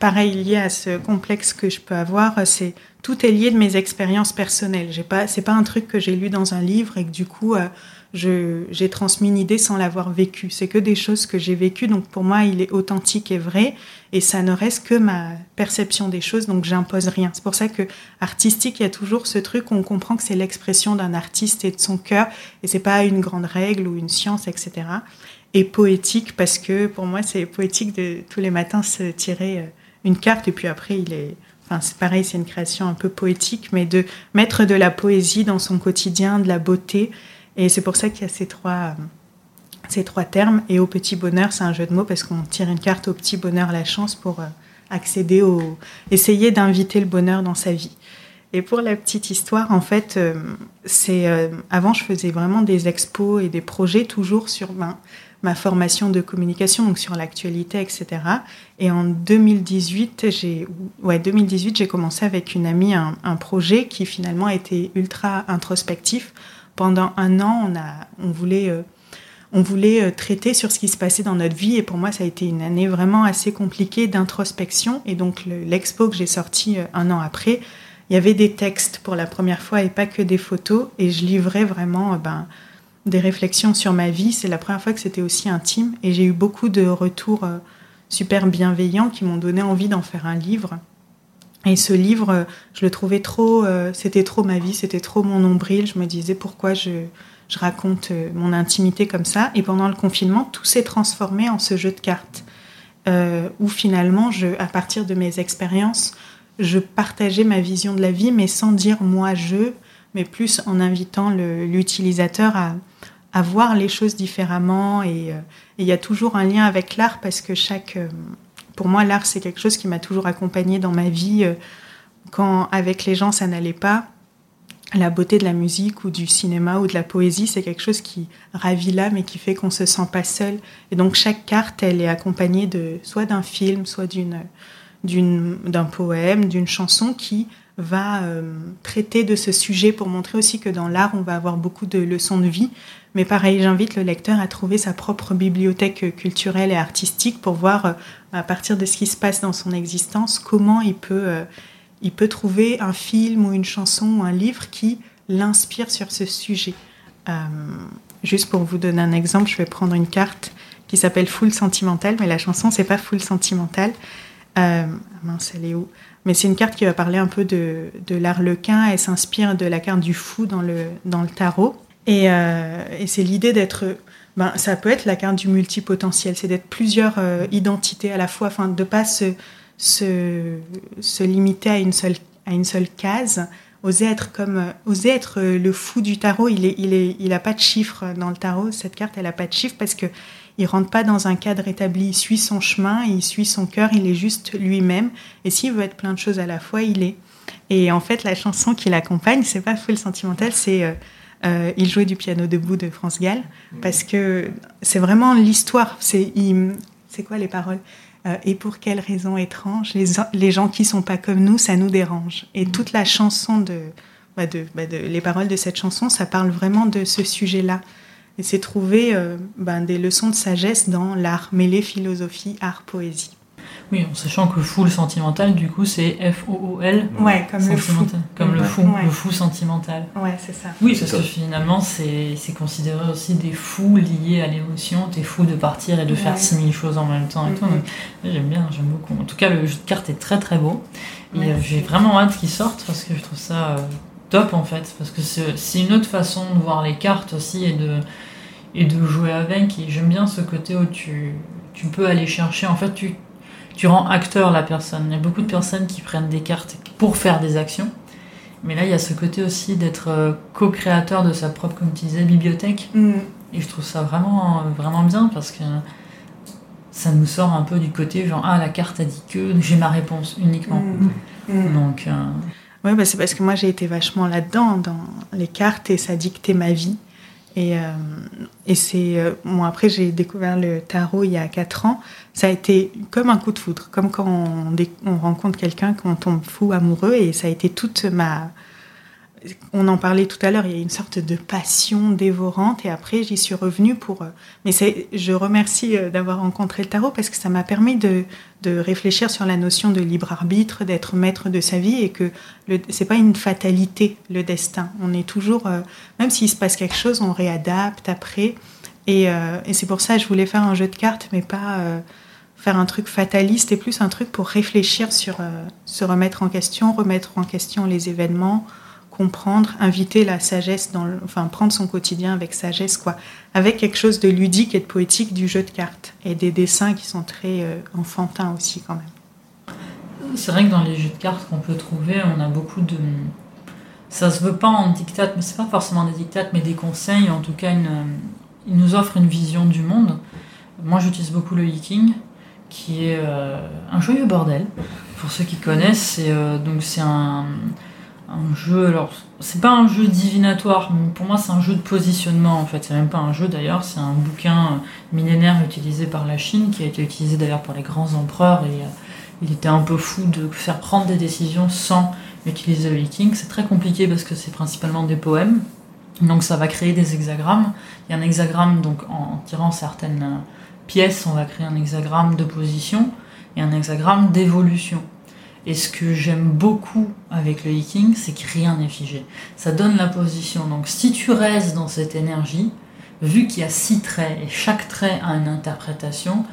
pareil, lié à ce complexe que je peux avoir, c'est tout est lié de mes expériences personnelles. J'ai pas, c'est pas un truc que j'ai lu dans un livre et que du coup, euh, j'ai transmis une idée sans l'avoir vécu. C'est que des choses que j'ai vécues, donc pour moi, il est authentique et vrai, et ça ne reste que ma perception des choses, donc j'impose rien. C'est pour ça que artistique, il y a toujours ce truc où on comprend que c'est l'expression d'un artiste et de son cœur, et c'est pas une grande règle ou une science, etc. Et poétique, parce que pour moi, c'est poétique de tous les matins se tirer euh, une carte, et puis après, il est Enfin, c'est pareil, c'est une création un peu poétique, mais de mettre de la poésie dans son quotidien, de la beauté, et c'est pour ça qu'il y a ces trois, ces trois termes. Et au petit bonheur, c'est un jeu de mots parce qu'on tire une carte au petit bonheur, la chance, pour euh, accéder au. essayer d'inviter le bonheur dans sa vie. Et pour la petite histoire, en fait, euh, c'est euh, avant je faisais vraiment des expos et des projets toujours sur ma, ma formation de communication, donc sur l'actualité, etc. Et en 2018, j'ai ouais 2018, j'ai commencé avec une amie un, projet qui finalement a été ultra introspectif pendant un an, on, a, on voulait, euh, on voulait euh, traiter sur ce qui se passait dans notre vie. Et pour moi, ça a été une année vraiment assez compliquée d'introspection. Et donc, l'expo que j'ai sorti euh, un an après, il y avait des textes pour la première fois et pas que des photos. Et je livrais vraiment ben, des réflexions sur ma vie. C'est la première fois que c'était aussi intime. Et j'ai eu beaucoup de retours super bienveillants qui m'ont donné envie d'en faire un livre. Et ce livre, je le trouvais trop, euh, c'était trop ma vie, c'était trop mon nombril. Je me disais pourquoi je, je raconte euh, mon intimité comme ça. Et pendant le confinement, tout s'est transformé en ce jeu de cartes, euh, où finalement, à partir de mes expériences, je partageais ma vision de la vie, mais sans dire moi je, mais plus en invitant l'utilisateur à, à, voir les choses différemment. Et il y a toujours un lien avec l'art parce que chaque pour moi, l'art, c'est quelque chose qui m'a toujours accompagné dans ma vie. Euh, quand avec les gens, ça n'allait pas, la beauté de la musique ou du cinéma ou de la poésie, c'est quelque chose qui ravit l'âme et qui fait qu'on se sent pas seul. Et donc chaque carte, elle est accompagnée de soit d'un film, soit d'une d'un poème, d'une chanson qui va euh, traiter de ce sujet pour montrer aussi que dans l'art, on va avoir beaucoup de leçons de vie. Mais pareil, j'invite le lecteur à trouver sa propre bibliothèque culturelle et artistique pour voir, euh, à partir de ce qui se passe dans son existence, comment il peut, euh, il peut trouver un film ou une chanson ou un livre qui l'inspire sur ce sujet. juste pour vous donner un exemple, je vais prendre une carte qui s'appelle Full Sentimental, mais la chanson, c'est pas Full Sentimental. Mince, elle est où? Mais c'est une carte qui va parler un peu de, de l'arlequin. Elle s'inspire de la carte du fou dans le, dans le tarot. Et, euh, et c'est l'idée d'être. Ben, ça peut être la carte du multipotentiel, c'est d'être plusieurs euh, identités à la fois, enfin, de ne pas se, se, se, limiter à une seule, à une seule case. Oser être comme, euh, oser être le fou du tarot, il est, il est, il a pas de chiffre dans le tarot. Cette carte, elle a pas de chiffre parce que il rentre pas dans un cadre établi, il suit son chemin, il suit son cœur, il est juste lui-même. Et s'il veut être plein de choses à la fois, il est. Et en fait, la chanson qui l'accompagne, c'est pas full sentimental, c'est euh, euh, Il jouait du piano debout de France Gall, parce que c'est vraiment l'histoire. C'est quoi les paroles? Euh, Et pour quelle raison étrange les, les gens qui sont pas comme nous, ça nous dérange. Et toute la chanson de, bah de, bah de, les paroles de cette chanson, ça parle vraiment de ce sujet-là. Et c'est trouver euh, ben, des leçons de sagesse dans l'art, mêler philosophie, art, poésie. Oui, en sachant que full sentimental, du coup, c'est F-O-O-L. Ouais, comme le fou. Comme le fou, Ouais. le fou sentimental. Ouais, c'est ça. Oui, parce que finalement, c'est considéré aussi des fous liés à l'émotion. T'es fou de partir et de faire Ouais. 6000 choses en même temps et tout. Mhm. Donc, J'aime bien, j'aime beaucoup. En tout cas, le jeu de cartes est très très beau. Et euh, j'ai vraiment hâte qu'il sorte parce que je trouve ça euh, top en fait. Parce que c'est une autre façon de voir les cartes aussi et de, et de jouer avec. Et j'aime bien ce côté où tu, tu peux aller chercher. En fait, tu, tu rends acteur la personne. Il y a beaucoup de personnes qui prennent des cartes pour faire des actions. Mais là, il y a ce côté aussi d'être euh, co-créateur de sa propre, comme tu disais, bibliothèque. Mm. Et je trouve ça vraiment, euh, vraiment bien parce que ça nous sort un peu du côté genre, ah, la carte a dit que j'ai ma réponse uniquement. Mm. Mm. Donc, euh, Ouais, bah, c'est parce que moi j'ai été vachement là-dedans, dans les cartes, et ça dictait ma vie. Et, euh, et c'est. euh, bon, après, j'ai découvert le tarot il y a 4 ans. Ça a été comme un coup de foudre, comme quand on, on rencontre quelqu'un, qu'on tombe fou amoureux, et ça a été toute ma. On en parlait tout à l'heure, il y a une sorte de passion dévorante, et après j'y suis revenue pour. euh, Mais je remercie euh, d'avoir rencontré le tarot parce que ça m'a permis de, réfléchir sur la notion de libre arbitre, d'être maître de sa vie, et que c'est pas une fatalité le destin. On est toujours, euh, même s'il se passe quelque chose, on réadapte après. Et, c'est pour ça que je voulais faire un jeu de cartes, mais pas faire un truc fataliste, et plus un truc pour réfléchir sur se remettre en question, remettre en question les événements, comprendre, inviter la sagesse dans, enfin prendre son quotidien avec sagesse, quoi, avec quelque chose de ludique et de poétique du jeu de cartes et des dessins qui sont très euh, enfantins aussi quand même. c'est vrai que dans les jeux de cartes qu'on peut trouver, on a beaucoup de. Ça se veut pas en dictat, mais c'est pas forcément des dictates, mais des conseils. En tout cas, une, ils nous offrent une vision du monde. Moi, j'utilise beaucoup le Viking, qui est euh, un joyeux bordel. Pour ceux qui connaissent, c'est euh, c'est un, un jeu. Alors, c'est pas un jeu divinatoire, mais pour moi, c'est un jeu de positionnement. En fait, c'est même pas un jeu d'ailleurs. C'est un bouquin millénaire utilisé par la Chine, qui a été utilisé d'ailleurs par les grands empereurs et euh, il était un peu fou de faire prendre des décisions sans utiliser le viking. C'est très compliqué parce que c'est principalement des poèmes. Donc ça va créer des hexagrammes. Il y a un hexagramme, donc en tirant certaines euh, pièces, on va créer un hexagramme de position et un hexagramme d'évolution. Et ce que j'aime beaucoup avec le viking, c'est que rien n'est figé. Ça donne la position. Donc si tu restes dans cette énergie, vu qu'il y a six traits et chaque trait a une interprétation,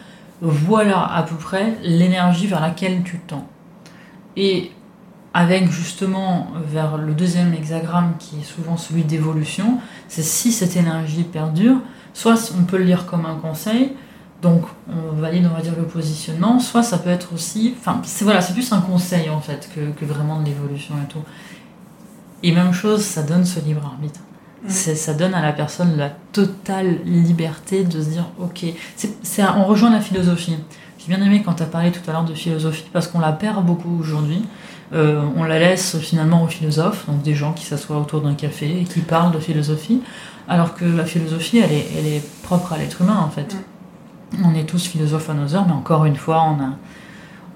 voilà à peu près l'énergie vers laquelle tu tends. Et avec justement vers le deuxième hexagramme qui est souvent celui d'évolution, c'est si cette énergie perdure, soit on peut le lire comme un conseil, donc on valide on va dire le positionnement, soit ça peut être aussi, enfin c'est voilà, c'est plus un conseil en fait que, que vraiment de l'évolution et tout. Et même chose, ça donne ce libre arbitre. C'est- Ça donne à la personne la totale liberté de se dire ok, c'est, on rejoint la philosophie. J'ai bien aimé quand tu as parlé tout à l'heure de philosophie parce qu'on la perd beaucoup aujourd'hui. Euh, on la laisse finalement aux philosophes, donc des gens qui s'assoient autour d'un café et qui parlent de philosophie, alors que la philosophie, elle est, elle est propre à l'être humain en fait. On est tous philosophes à nos heures, mais encore une fois,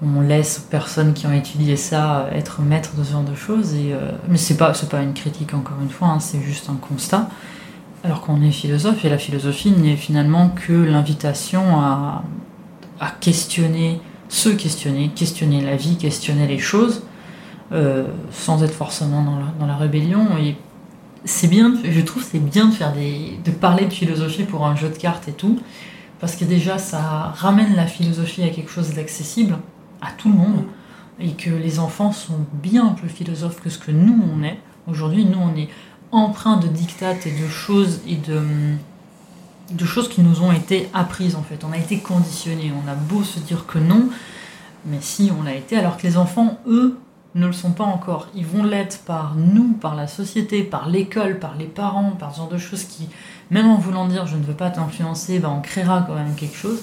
on, laisse aux personnes qui ont étudié ça euh, être maîtres de ce genre de choses. Et, euh, mais c'est pas, pas une critique encore une fois, hein, c'est juste un constat. Alors qu'on est philosophe, et la philosophie n'est finalement que l'invitation à, questionner, se questionner, questionner la vie, questionner les choses, euh, sans être forcément dans la, rébellion. Et c'est bien, je trouve c'est bien de faire des, de parler de philosophie pour un jeu de cartes et tout, parce que déjà ça ramène la philosophie à quelque chose d'accessible à tout le monde, et que les enfants sont bien plus philosophes que ce que nous on est. Aujourd'hui, nous on est empreint de dictates et de choses et de de choses qui nous ont été apprises en fait. On a été conditionnés. On a beau se dire que non, mais si on l'a été, alors que les enfants, eux, ne le sont pas encore. Ils vont l'être par nous, par la société, par l'école, par les parents, par ce genre de choses qui, même en voulant dire je ne veux pas t'influencer, on créera quand même quelque chose.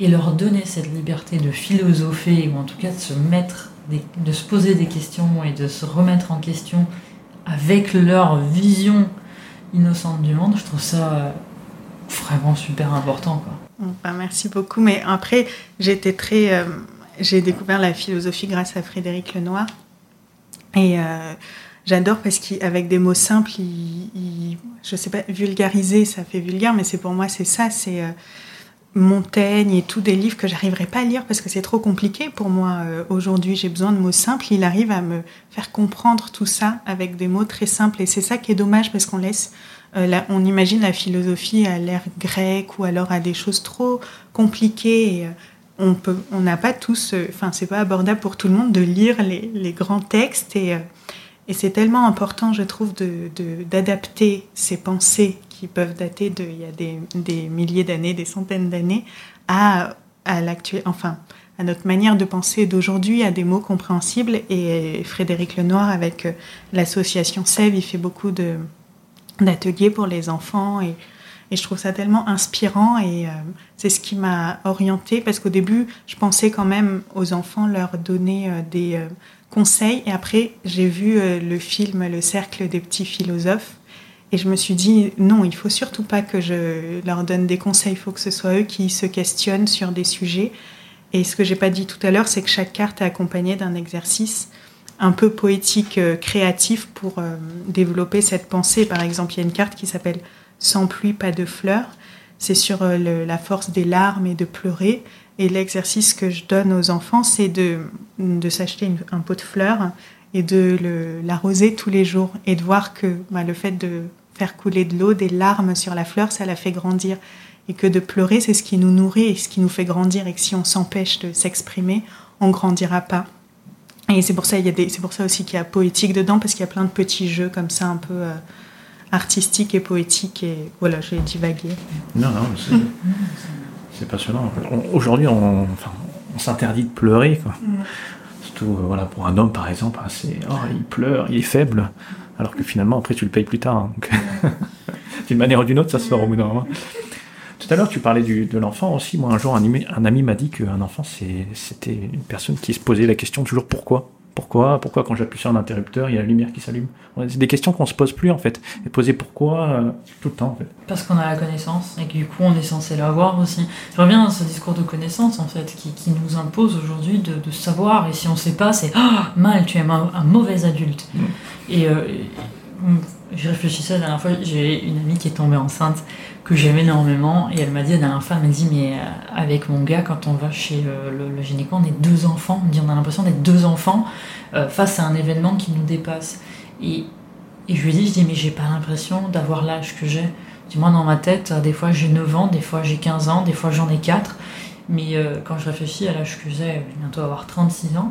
Et leur donner cette liberté de philosopher, ou en tout cas de se mettre, poser des questions et de se remettre en question avec leur vision innocente du monde, je trouve ça euh, vraiment super important. Quoi. Ben, merci beaucoup. Mais après, j'étais très. Euh, j'ai découvert la philosophie grâce à Frédéric Lenoir. Et euh, j'adore parce qu'avec des mots simples, il, je sais pas, vulgariser, ça fait vulgaire, mais c'est pour moi, c'est ça, c'est Montaigne et tous des livres que j'arriverai pas à lire parce que c'est trop compliqué pour moi. Aujourd'hui, j'ai besoin de mots simples. Il arrive à me faire comprendre tout ça avec des mots très simples. Et c'est ça qui est dommage parce qu'on laisse euh, on imagine la philosophie à l'ère grecque ou alors à des choses trop compliquées. Euh, on n'a pas tous, euh, enfin c'est pas abordable pour tout le monde de lire les, grands textes et, c'est tellement important, je trouve, d'adapter ces pensées qui peuvent dater de il y a des, milliers d'années, des centaines d'années, à, à l'actuel, enfin à notre manière de penser d'aujourd'hui, à des mots compréhensibles. Et Frédéric Lenoir, avec l'association SEV, il fait beaucoup de, d'ateliers pour les enfants et, et, je trouve ça tellement inspirant et euh, c'est ce qui m'a orientée parce qu'au début je pensais quand même aux enfants leur donner euh, des euh, conseils. Et après j'ai vu le film Le cercle des petits philosophes et je me suis dit non il faut surtout pas que je leur donne des conseils. Il faut que ce soit eux qui se questionnent sur des sujets. Et ce que j'ai pas dit tout à l'heure c'est que chaque carte est accompagnée d'un exercice un peu poétique, créatif pour développer cette pensée. Par exemple, il y a une carte qui s'appelle Sans pluie, pas de fleurs. C'est sur euh, la force des larmes et de pleurer. Et l'exercice que je donne aux enfants, c'est de, de s'acheter un pot de fleurs et de l'arroser tous les jours et de voir que bah, le fait de faire couler de l'eau, des larmes sur la fleur, ça la fait grandir. Et que de pleurer, c'est ce qui nous nourrit et ce qui nous fait grandir. Et que si on s'empêche de s'exprimer, on grandira pas. Et c'est pour ça, y a c'est pour ça aussi qu'il y a poétique dedans, parce qu'il y a plein de petits jeux comme ça, un peu euh, artistiques et poétiques. Et voilà, j'ai divagué. Non, non, c'est, passionnant. aujourd'hui, on, s'interdit de pleurer. Surtout, euh, voilà, pour un homme, par exemple, hein, oh, il pleure, il est faible. Alors que finalement, après, tu le payes plus tard. Hein, <laughs> d'une manière ou d'une autre, ça se fait au bout d'un moment. Tout à l'heure, tu parlais de l'enfant aussi. Moi, un jour, un, ami m'a dit qu'un enfant, c'était une personne qui se posait la question toujours pourquoi? Pourquoi Pourquoi quand j'appuie sur un interrupteur, il y a la lumière qui s'allume C'est des questions qu'on se pose plus en fait. Et poser pourquoi euh, tout le temps en fait. Parce qu'on a la connaissance et que du coup on est censé l'avoir aussi. Je reviens à ce discours de connaissance en fait qui, nous impose aujourd'hui de, savoir et si on sait pas c'est ah, mal, tu es un, mauvais adulte. Mm. Et, euh, je réfléchissais la dernière fois, j'ai une amie qui est tombée enceinte que j'aime énormément et elle m'a dit la dernière fois, elle m'a dit mais euh, avec mon gars quand on va chez le, gynéco on est deux enfants, on dit a l'impression d'être deux enfants euh, face à un événement qui nous dépasse. Et, je lui dis, je dis mais j'ai pas l'impression d'avoir l'âge que j'ai. Moins dans ma tête, des fois j'ai 9 ans, des fois j'ai 15 ans, des fois j'en ai 4. Mais euh, quand je réfléchis à l'âge que j'ai, bientôt avoir 36 ans,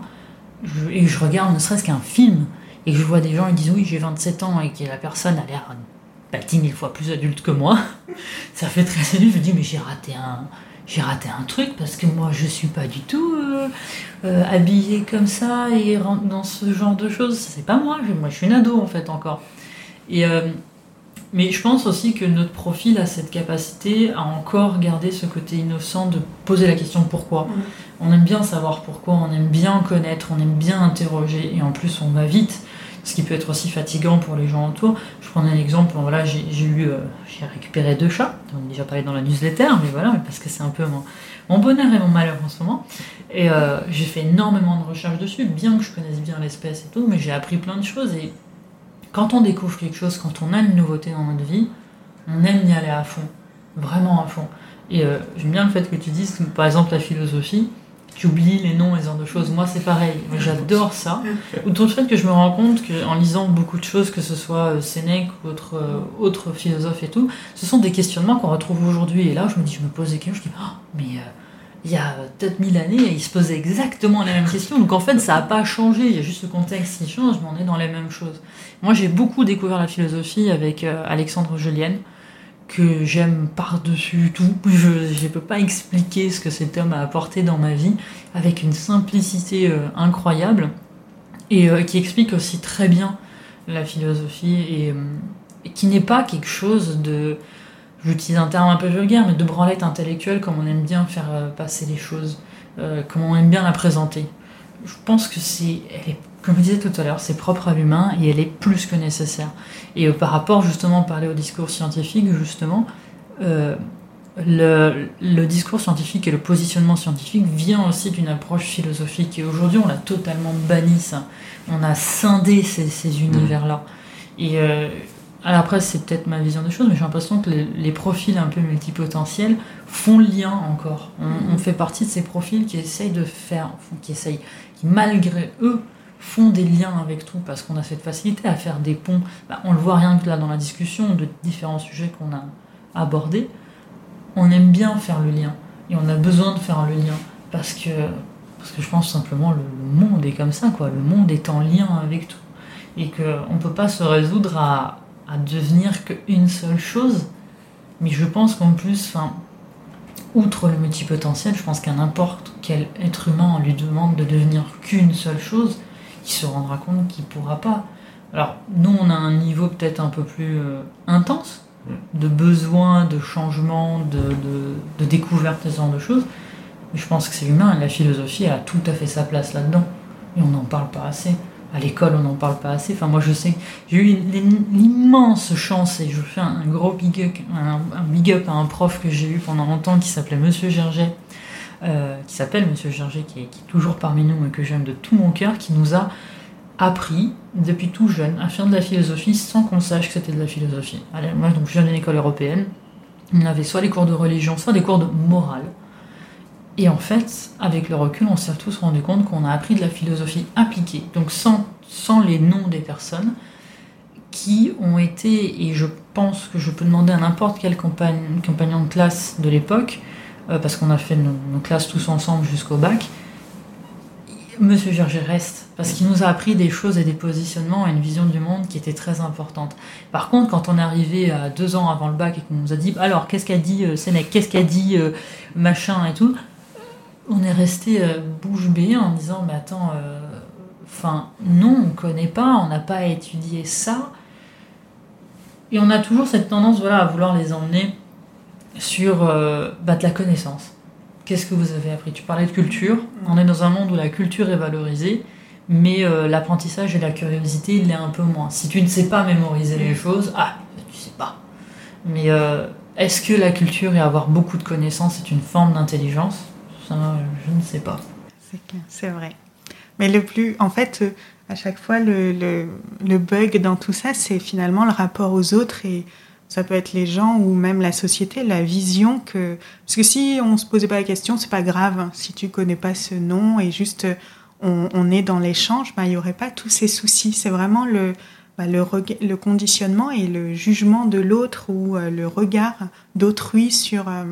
et je regarde ne serait-ce qu'un film, et que je vois des gens qui disent oui j'ai 27 ans et que la personne a l'air 10 000 fois plus adulte que moi, <laughs> ça fait très séduit. Je me dis mais j'ai raté un j'ai raté un truc parce que moi je suis pas du tout euh, euh, habillée comme ça et dans ce genre de choses. C'est pas moi, moi je suis une ado en fait encore. Et euh, mais je pense aussi que notre profil a cette capacité à encore garder ce côté innocent de poser la question pourquoi. On aime bien savoir pourquoi, on aime bien connaître, on aime bien interroger et en plus on va vite ce qui peut être aussi fatigant pour les gens autour. Je prends un exemple, voilà, j'ai eu, euh, récupéré deux chats, on a déjà parlé dans la newsletter, mais voilà, parce que c'est un peu mon, bonheur et mon malheur en ce moment. Et euh, j'ai fait énormément de recherches dessus, bien que je connaisse bien l'espèce et tout, mais j'ai appris plein de choses. Et quand on découvre quelque chose, quand on a une nouveauté dans notre vie, on aime y aller à fond, vraiment à fond. Et euh, j'aime bien le fait que tu dises, par exemple, la philosophie, tu oublies les noms et ce genre de choses. Moi, c'est pareil. J'adore ça. Outre le fait que je me rends compte qu'en lisant beaucoup de choses, que ce soit euh, Sénèque ou autres euh, autre philosophes et tout, ce sont des questionnements qu'on retrouve aujourd'hui. Et là, je me dis, je me pose des questions, je dis, oh, mais euh, il y a peut-être mille années, ils se posaient exactement les mêmes questions. Donc en fait, ça n'a pas changé. Il y a juste le contexte qui change, mais on est dans les mêmes choses. Moi, j'ai beaucoup découvert la philosophie avec Alexandre Julienne que j'aime par-dessus tout. <laughs> Je ne peux pas expliquer ce que cet homme a apporté dans ma vie avec une simplicité euh, incroyable. et qui explique aussi très bien la philosophie et, et qui n'est pas quelque chose de j'utilise un terme un peu vulgaire, mais de branlette intellectuelle, comme on aime bien faire euh, passer les choses, euh, comme on aime bien la présenter. Je pense que c'est, elle est, comme je disais tout à l'heure, c'est propre à l'humain et elle est plus que nécessaire. Et euh, par rapport justement, parler au discours scientifique, justement, le, le, discours scientifique et le positionnement scientifique vient aussi d'une approche philosophique. Et aujourd'hui, on a totalement banni ça. On a scindé ces, ces univers-là. Et alors après, c'est peut-être ma vision des choses, mais j'ai l'impression que les, profils un peu multipotentiels font le lien encore. On, fait partie de ces profils qui essayent de faire, qui essayent, qui malgré eux font des liens avec tout, parce qu'on a cette facilité à faire des ponts. Bah, on le voit rien que là dans la discussion de différents sujets qu'on a abordés. On aime bien faire le lien, et on a besoin de faire le lien, parce que, parce que je pense simplement le, le monde est comme ça, quoi. Le monde est en lien avec tout. Et qu'on ne peut pas se résoudre à à devenir qu'une seule chose. Mais je pense qu'en plus, enfin, outre le multipotentiel, je pense qu'à n'importe quel être humain, on lui demande de devenir qu'une seule chose, il se rendra compte qu'il ne pourra pas. Alors, nous, on a un niveau peut-être un peu plus euh, intense de besoin, de changement, de, de, de découverte, ce genre de choses. Mais je pense que c'est humain et la philosophie a tout à fait sa place là-dedans. Et on n'en parle pas assez à l'école, on n'en parle pas assez. Enfin, moi, je sais, j'ai eu l'immense chance, et je fais un, gros big up, un, big up à un prof que j'ai eu pendant longtemps qui s'appelait Monsieur Gerget, euh, qui s'appelle Monsieur Gerget, qui est, toujours parmi nous et que j'aime de tout mon cœur, qui nous a appris depuis tout jeune à faire de la philosophie sans qu'on sache que c'était de la philosophie. Allez, moi, donc, je viens d'une école européenne. On avait soit les cours de religion, soit des cours de morale. Et en fait, avec le recul, on s'est tous rendu compte qu'on a appris de la philosophie appliquée, donc sans, les noms des personnes, qui ont été, et je pense que je peux demander à n'importe quel compagnon de classe de l'époque, parce qu'on a fait nos, classes tous ensemble jusqu'au bac, Monsieur Gerger reste, parce qu'il nous a appris des choses et des positionnements et une vision du monde qui était très importante. Par contre, quand on est arrivé à deux ans avant le bac et qu'on nous a dit, alors qu'est-ce qu'a dit euh, Sénèque, qu'est-ce qu'a dit euh, machin et tout, on est resté euh, bouche bée en disant mais attends, euh, enfin non, on connaît pas, on n'a pas étudié ça. Et on a toujours cette tendance voilà, à vouloir les emmener sur euh, bah, de la connaissance. Qu'est-ce que vous avez appris? Tu parlais de culture. On est dans un monde où la culture est valorisée, mais l'apprentissage et la curiosité, il l'est un peu moins. Si tu ne sais pas mémoriser les choses, ah, tu sais pas. Mais est-ce que la culture et avoir beaucoup de connaissances est une forme d'intelligence? Je ne sais pas. C'est vrai. Mais le plus, en fait, euh, à chaque fois, le, le, bug dans tout ça, c'est finalement le rapport aux autres et ça peut être les gens ou même la société, la vision que. Parce que si on se posait pas la question, c'est pas grave. Hein. Si tu connais pas ce nom et juste on, est dans l'échange, ben, il y aurait pas tous ces soucis. C'est vraiment le, bah, le, conditionnement et le jugement de l'autre ou euh, le regard d'autrui sur. Euh,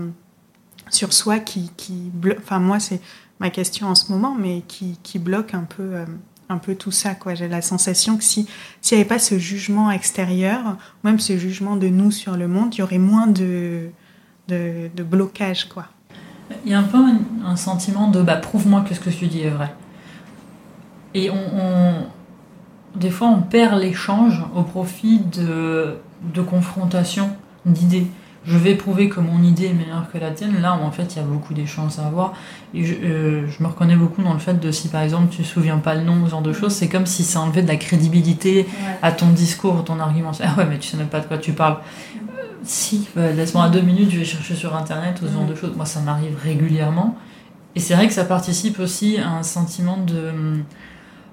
sur soi qui, qui enfin moi c'est ma question en ce moment, mais qui, qui bloque un peu, euh, un peu tout ça. Quoi. J'ai la sensation que si s'il n'y avait pas ce jugement extérieur, même ce jugement de nous sur le monde, il y aurait moins de, de, blocage. Quoi. Il y a un peu un, sentiment de bah, prouve-moi que ce que tu dis est vrai. Et on, des fois, on perd l'échange au profit de, de confrontation d'idées je vais prouver que mon idée est meilleure que la tienne. Là, en fait, il y a beaucoup d'échanges à avoir. Et euh, je, me reconnais beaucoup dans le fait de si, par exemple, tu te souviens pas le nom, ce genre de choses, c'est comme si ça enlevait de la crédibilité à ton discours, à ton argument. Ah ouais, mais tu sais même pas de quoi tu parles. Euh, si, bah, laisse-moi deux minutes, je vais chercher sur Internet ou ce genre de choses. Moi, ça m'arrive régulièrement. Et c'est vrai que ça participe aussi à un sentiment de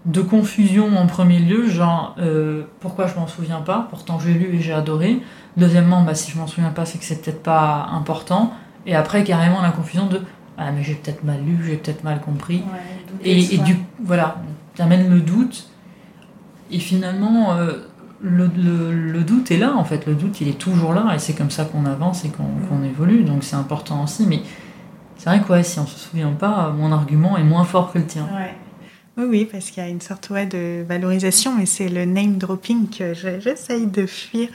de confusion en premier lieu, genre euh, pourquoi je m'en souviens pas, pourtant j'ai lu et j'ai adoré. Deuxièmement, bah, si je m'en souviens pas, c'est que c'est peut-être pas important. Et après, carrément, la confusion de Ah, mais j'ai peut-être mal lu, j'ai peut-être mal compris. et, et, du voilà, t'amènes le doute. Et finalement, euh, le, le, doute est là, en fait. Le doute, il est toujours là. Et c'est comme ça qu'on avance et qu'on évolue. Donc c'est important aussi. Mais c'est vrai que ouais, si on se souvient pas, mon argument est moins fort que le tien. Oui, oui, parce qu'il y a une sorte de valorisation, et c'est le name dropping que j'essaye de fuir.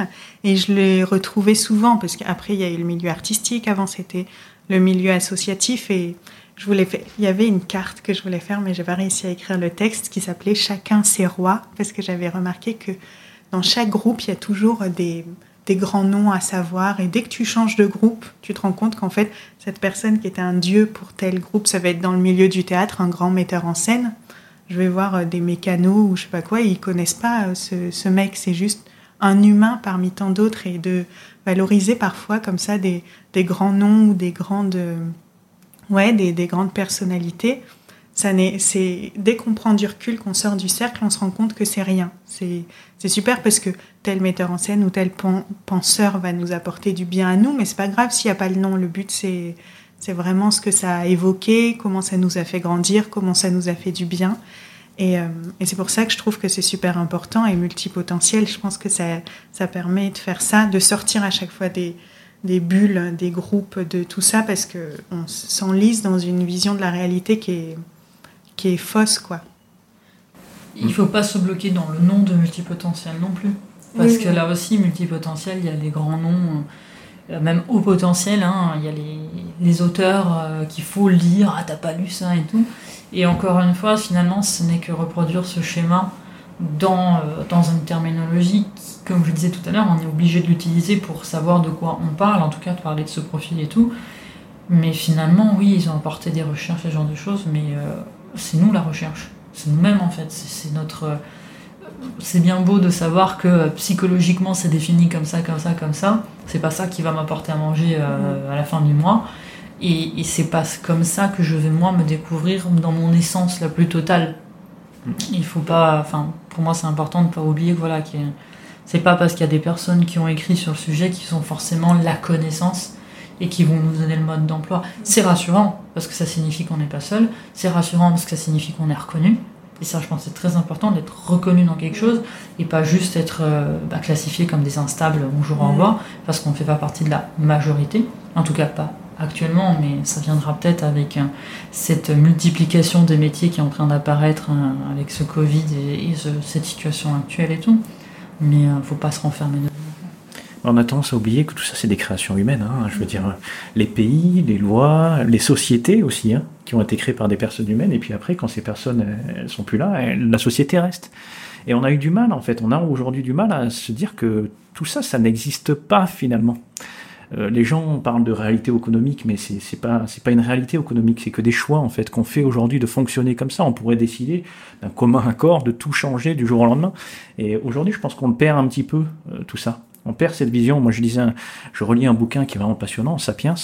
Et je l'ai retrouvé souvent, parce qu'après, il y a eu le milieu artistique, avant c'était le milieu associatif, et je voulais il y avait une carte que je voulais faire, mais j'ai pas réussi à écrire le texte qui s'appelait Chacun ses rois, parce que j'avais remarqué que dans chaque groupe, il y a toujours des grands noms à savoir. Et dès que tu changes de groupe, tu te rends compte qu'en fait, cette personne qui était un dieu pour tel groupe, ça va être dans le milieu du théâtre, un grand metteur en scène. Je vais voir euh, des mécanos ou je sais pas quoi, ils connaissent pas euh, ce, mec, c'est juste un humain parmi tant d'autres et de valoriser parfois comme ça des, des grands noms ou des grandes, euh, ouais, des, des grandes personnalités ça c'est dès qu'on prend du recul, qu'on sort du cercle, on se rend compte que c'est rien. C'est super parce que tel metteur en scène ou tel penseur va nous apporter du bien à nous, mais c'est pas grave s'il n'y a pas le nom. Le but c'est c'est vraiment ce que ça a évoqué, comment ça nous a fait grandir, comment ça nous a fait du bien. Et, euh, et c'est pour ça que je trouve que c'est super important et multipotentiel. Je pense que ça, ça permet de faire ça, de sortir à chaque fois des, des bulles, des groupes, de tout ça, parce qu'on s'enlise dans une vision de la réalité qui est, qui est fausse, quoi. Il faut pas se bloquer dans le nom de multipotentiel non plus. Parce que là aussi, multipotentiel, il y a les grands noms, euh, même haut potentiel, hein, il y a les, les auteurs euh, qu'il faut lire, ah t'as pas lu ça et tout. Et encore une fois, finalement, ce n'est que reproduire ce schéma dans, euh, dans une terminologie qui, comme je disais tout à l'heure, on est obligé de l'utiliser pour savoir de quoi on parle, en tout cas de parler de ce profil et tout. Mais finalement, oui, ils ont apporté des recherches, ce genre de choses, mais c'est nous la recherche. C'est nous-mêmes en fait. C'est notre. C'est bien beau de savoir que psychologiquement c'est défini comme ça, comme ça, comme ça. C'est pas ça qui va m'apporter à manger euh, à la fin du mois. Et, et c'est pas comme ça que je vais moi me découvrir dans mon essence la plus totale. Il faut pas. Enfin, pour moi c'est important de pas oublier que voilà, que c'est pas parce qu'il y a des personnes qui ont écrit sur le sujet qui sont forcément la connaissance et qui vont nous donner le mode d'emploi. C'est rassurant parce que ça signifie qu'on n'est pas seul, c'est rassurant parce que ça signifie qu'on est reconnu. Et ça, je pense, c'est très important d'être reconnu dans quelque chose et pas juste être euh, bah, classifié comme des instables bonjour au revoir parce qu'on ne fait pas partie de la majorité. En tout cas, pas actuellement, mais ça viendra peut-être avec euh, cette multiplication des métiers qui est en train d'apparaître hein, avec ce Covid et, cette situation actuelle et tout. Mais il euh, ne faut pas se renfermer dedans. On a tendance à oublier que tout ça, c'est des créations humaines. Hein. Je veux dire, les pays, les lois, les sociétés aussi, hein, qui ont été créées par des personnes humaines. Et puis après, quand ces personnes elles sont plus là, la société reste. Et on a eu du mal, en fait. On a aujourd'hui du mal à se dire que tout ça, ça n'existe pas finalement. Euh, les gens parlent de réalité économique, mais c'est pas c'est pas une réalité économique, c'est que des choix en fait qu'on fait aujourd'hui de fonctionner comme ça. On pourrait décider d'un commun accord de tout changer du jour au lendemain. Et aujourd'hui, je pense qu'on perd un petit peu euh, tout ça. On perd cette vision. Moi, je lisais, je relis un bouquin qui est vraiment passionnant, Sapiens,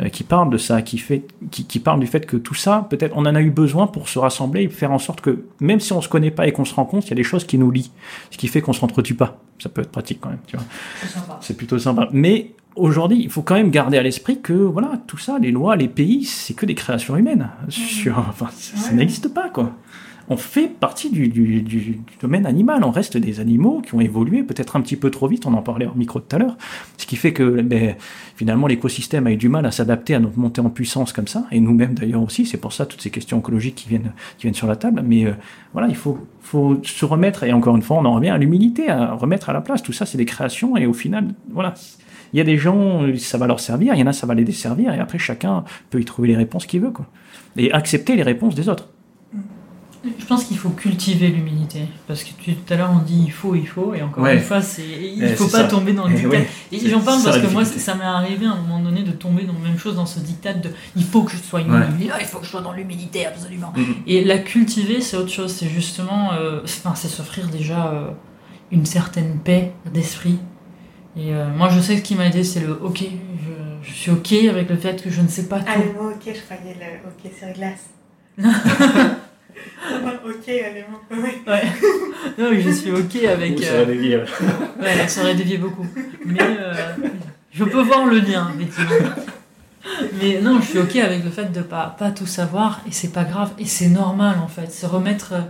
euh, qui parle de ça, qui fait, qui, parle du fait que tout ça, peut-être, on en a eu besoin pour se rassembler et faire en sorte que, même si on se connaît pas et qu'on se rencontre, il y a des choses qui nous lient, ce qui fait qu'on se entretue pas. Ça peut être pratique quand même, tu vois. C'est plutôt sympa. Mais aujourd'hui, il faut quand même garder à l'esprit que, voilà, tout ça, les lois, les pays, c'est que des créations humaines. Sur, enfin, ça n'existe pas, quoi on fait partie du, domaine animal. On reste des animaux qui ont évolué peut-être un petit peu trop vite. On en parlait en micro tout à l'heure. Ce qui fait que ben, finalement l'écosystème a eu du mal à s'adapter à notre montée en puissance comme ça. Et nous-mêmes d'ailleurs aussi. C'est pour ça toutes ces questions écologiques qui viennent, qui viennent sur la table. Mais euh, voilà, il faut, faut se remettre. Et encore une fois, on en revient à l'humilité, à remettre à la place. Tout ça, c'est des créations. Et au final, voilà. Il y a des gens, ça va leur servir. Il y en a, ça va les desservir. Et après, chacun peut y trouver les réponses qu'il veut. Quoi. Et accepter les réponses des autres. Je pense qu'il faut cultiver l'humilité. Parce que tout à l'heure, on dit il faut, il faut. Et encore une fois, c'est, il ne faut pas tomber dans le dictat. Et j'en parle parce que moi, ça m'est arrivé à un moment donné de tomber dans la même chose, dans ce dictat de il faut que je sois humble. Ah, il faut que je sois dans l'humilité, absolument. Mm-hmm. Et la cultiver, c'est autre chose. C'est justement, euh, enfin, c'est s'offrir déjà euh, une certaine paix d'esprit. Et euh, moi, je sais ce qui m'a aidé, c'est le ok. Je, je, suis ok avec le fait que je ne sais pas tout. Ah, le mot ok, je croyais le ok sur glace. <laughs> <laughs> ok, allez, ouais. Non, mais je suis ok avec. ça aurait dévié. ouais, <laughs> ça aurait dévié beaucoup. Mais euh, je peux voir le lien, effectivement. Mais non, je suis ok avec le fait de pas, pas tout savoir et c'est pas grave et c'est normal en fait. C'est remettre. Euh,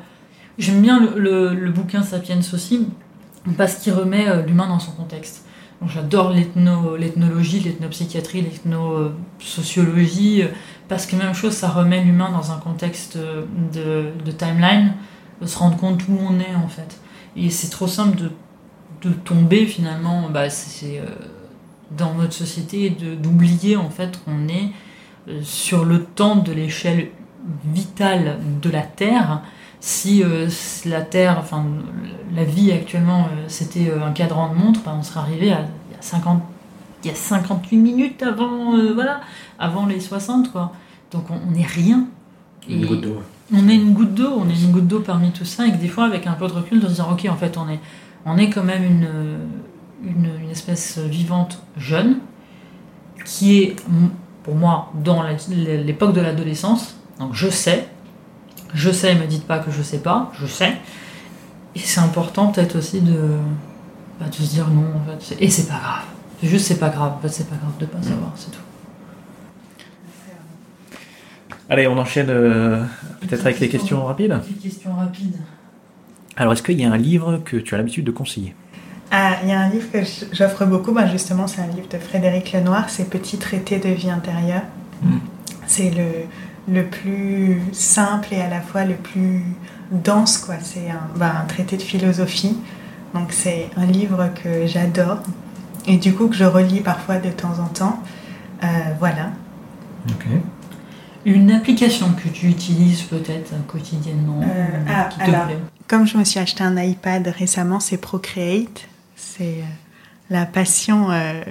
j'aime bien le, le, bouquin Sapiens aussi parce qu'il remet euh, l'humain dans son contexte. J'adore l'ethnologie, l'ethnopsychiatrie, l'ethnosociologie parce que même chose, ça remet l'humain dans un contexte de, timeline, de se rendre compte où on est en fait. Et c'est trop simple de, de, tomber finalement bah, euh, dans notre société, d'oublier en fait qu'on est euh, sur le temps de l'échelle vitale de la Terre, si euh, la Terre, enfin la vie actuellement, c'était un cadran de montre, ben, on serait arrivé à, il y a 50, il y a 58 minutes avant, voilà, avant les 60, quoi. Donc on n'est rien. Une Et- goutte d'eau. on est une goutte d'eau, on est une goutte d'eau parmi tout ça, et que des fois, avec un peu de recul, de se dire, ok, en fait, on est, on est quand même une, une, une espèce vivante jeune, qui est, pour moi, dans l'époque de l'adolescence. Donc, je sais, je sais, me dites pas que je sais pas, je sais. Et c'est important, peut-être aussi, de, bah, de se dire non, en fait. Et c'est pas grave. C'est juste, c'est pas grave. En fait, c'est pas grave de pas savoir, c'est tout. Allez, on enchaîne euh, peut-être avec les questions rapides. Petite question rapide. Alors, est-ce qu'il y a un livre que tu as l'habitude de conseiller? Ah, il y a un livre que j'offre beaucoup, ben justement, c'est un livre de Frédéric Lenoir, c'est Petit traité de vie intérieure. Mm. C'est le, le plus simple et à la fois le plus dense, quoi. C'est un, ben, un traité de philosophie. Donc, c'est un livre que j'adore et du coup que je relis parfois de temps en temps. Euh, voilà. Ok. Une application que tu utilises peut-être quotidiennement, Euh, euh, ah, qui te alors. plaît. Comme je me suis acheté un iPad récemment, c'est Procreate. C'est euh, la passion. euh,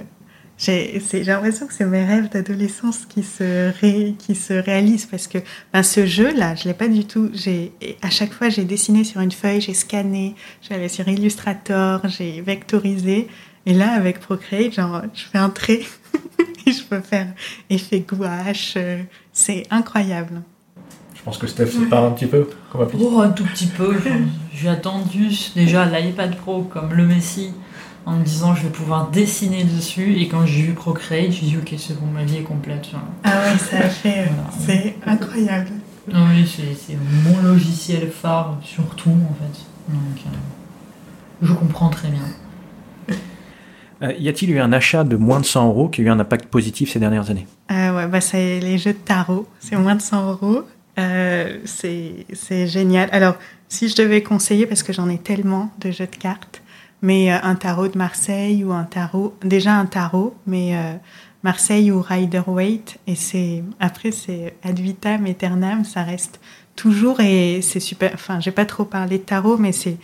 j'ai l'impression que c'est mes rêves d'adolescence qui se ré- qui se réalisent parce que ben, ce jeu-là, je l'ai pas du tout. À chaque fois j'ai dessiné sur une feuille, j'ai scanné, j'allais sur Illustrator, j'ai vectorisé. Et là, avec Procreate, genre, je fais un trait <laughs> <laughs> je peux faire effet gouache. euh, C'est incroyable. Je pense que Steph se parle un petit peu comme. Oh, un tout petit peu. J'ai attendu déjà l'iPad Pro comme le Messi en me disant je vais pouvoir dessiner dessus. Et quand j'ai vu Procreate, j'ai dit ok, c'est bon, ma vie est complète. Genre. Ah oui, ça a fait. euh, Voilà. C'est incroyable. Non, oui, c'est c'est mon logiciel phare, surtout en fait. Donc, euh, je comprends très bien. Euh, y a-t-il eu un achat de moins de 100 euros qui a eu un impact positif ces dernières années? Euh, ouais, bah c'est les jeux de tarot. C'est moins de 100 euros. Euh, c'est génial. Alors, si je devais conseiller, parce que j'en ai tellement de jeux de cartes, mais euh, un tarot de Marseille ou un tarot, déjà un tarot, mais Marseille ou Rider Waite, et c'est après c'est ad vitam aeternam, ça reste toujours et c'est super. Enfin, j'ai pas trop parlé de tarot, mais c'est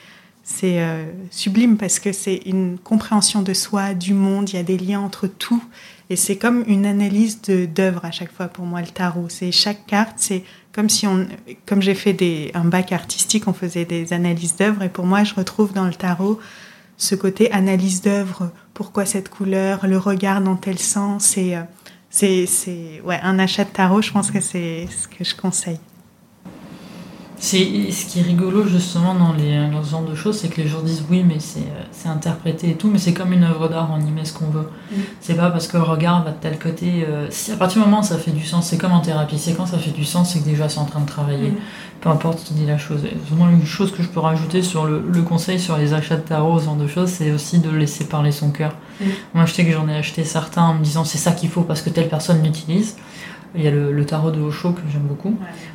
c'est euh, sublime parce que c'est une compréhension de soi, du monde. Il y a des liens entre tout. Et c'est comme une analyse d'œuvre à chaque fois pour moi le tarot. C'est chaque carte, c'est comme si on, comme j'ai fait des, un bac artistique, on faisait des analyses d'œuvres. Et pour moi, je retrouve dans le tarot ce côté analyse d'œuvre. Pourquoi cette couleur, le regard dans tel sens. Et euh, c'est, c'est, ouais, un achat de tarot. Je pense que c'est ce que je conseille. C'est ce qui est rigolo justement dans, les, dans ce genre de choses, c'est que les gens disent oui, mais c'est euh, c'est interprété et tout, mais c'est comme une œuvre d'art, on y met ce qu'on veut. Mm. C'est pas parce que le regard va de tel côté. euh, si à partir du moment où ça fait du sens, c'est comme en thérapie, c'est quand ça fait du sens, c'est que déjà c'est en train de travailler. Mm. Peu importe qui dit la chose. Vraiment, une chose que je peux rajouter sur le, le conseil sur les achats de tarot, ce genre de choses, c'est aussi de laisser parler son cœur. Mm. Moi, je sais que j'en ai acheté certains en me disant c'est ça qu'il faut parce que telle personne l'utilise. Il y a le, le tarot de Osho que j'aime beaucoup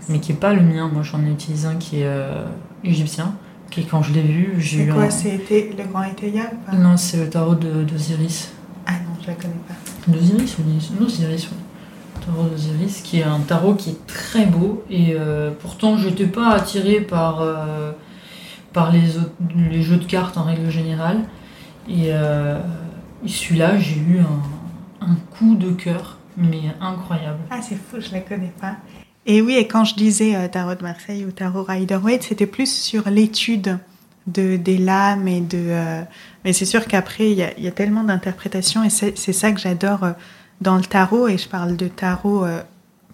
mais qui est pas le mien. Moi, j'en ai utilisé un qui est euh, égyptien, qui quand je l'ai vu, j'ai C'est eu quoi un... C'était le grand pas Non, c'est le tarot de- d'Osiris. Ah non, je la connais pas. D'Osiris ou Non, Osiris, oui. Tarot d'Osiris, qui est un tarot qui est très beau, et euh, pourtant, je n'étais pas attirée par, euh, par les, autres- les jeux de cartes en règle générale. Et celui-là, j'ai eu un, un coup de cœur, mais incroyable. Ah, c'est fou, je la connais pas. Et oui, et quand je disais euh, Tarot de Marseille ou Tarot Rider Waite, c'était plus sur l'étude de, des lames et de. euh, mais c'est sûr qu'après, il y a, tellement d'interprétations et c'est ça que j'adore euh, dans le tarot. Et je parle de tarot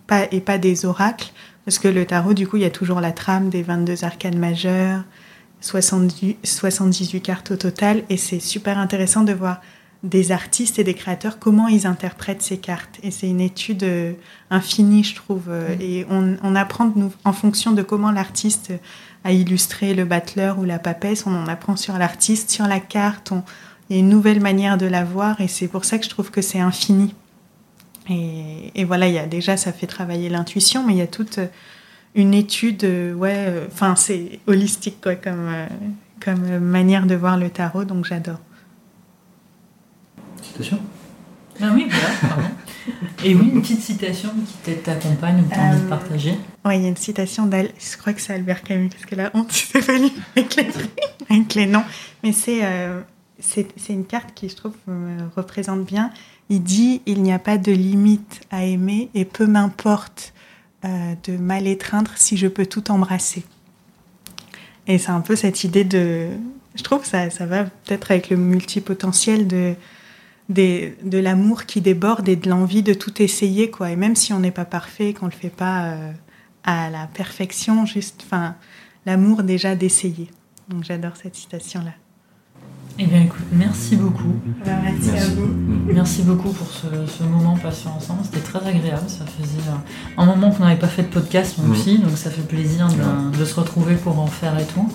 pas, et pas des oracles, parce que le tarot, du coup, il y a toujours la trame des 22 arcanes majeures, 70 78 cartes au total, et c'est super intéressant de voir des artistes et des créateurs, comment ils interprètent ces cartes. Et c'est une étude euh, infinie, je trouve. euh, Mm. Et on, on apprend de nous, en fonction de comment l'artiste a illustré le battleur ou la papesse, on en apprend sur l'artiste, sur la carte. On, il y a une nouvelle manière de la voir et c'est pour ça que je trouve que c'est infini. Et, et voilà, il y a déjà, ça fait travailler l'intuition, mais il y a toute une étude, euh, ouais, euh, enfin, c'est holistique, quoi, comme, euh, comme euh, manière de voir le tarot, donc j'adore. Citation Ah oui, voilà, pardon. Et oui, une petite citation qui t'accompagne ou que tu as envie de Euh, partager. Oui, il y a une citation d'Al, je crois que c'est Albert Camus, parce que la honte, c'est venu avec les, <laughs> avec les noms. Mais c'est euh, c'est c'est une carte qui, je trouve, me représente bien. Il dit Il n'y a pas de limite à aimer, et peu m'importe euh, de mal étreindre si je peux tout embrasser. Et c'est un peu cette idée de. Je trouve que ça, ça va peut-être avec le multipotentiel de, des- de l'amour qui déborde et de l'envie de tout essayer, quoi. Et même si on n'est pas parfait, qu'on le fait pas euh, à la perfection, juste, enfin, l'amour déjà d'essayer. Donc j'adore cette citation-là. Eh bien, écoute, merci beaucoup. Alors, merci, à vous. Merci beaucoup pour ce, ce moment passé ensemble. C'était très agréable. Ça faisait euh, un moment qu'on n'avait pas fait de podcast, moi Mhm. aussi. Donc, ça fait plaisir de, se retrouver pour en faire et tout.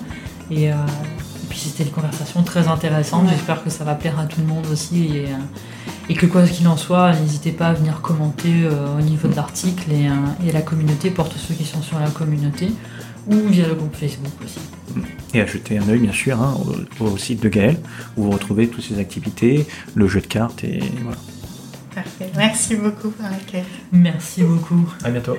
Et, euh, et puis c'était une conversation très intéressante. J'espère que ça va plaire à tout le monde aussi. Et, euh, que quoi qu'il en soit, n'hésitez pas à venir commenter euh, au niveau de l'article euh, et, la communauté, porte ceux qui sont sur la communauté ou via le groupe Facebook aussi. Et à jeter un œil, bien sûr, hein, au, site de Gaël, où vous retrouvez toutes ses activités, le jeu de cartes et voilà. Parfait. Merci beaucoup, Raquel. Merci beaucoup. À bientôt.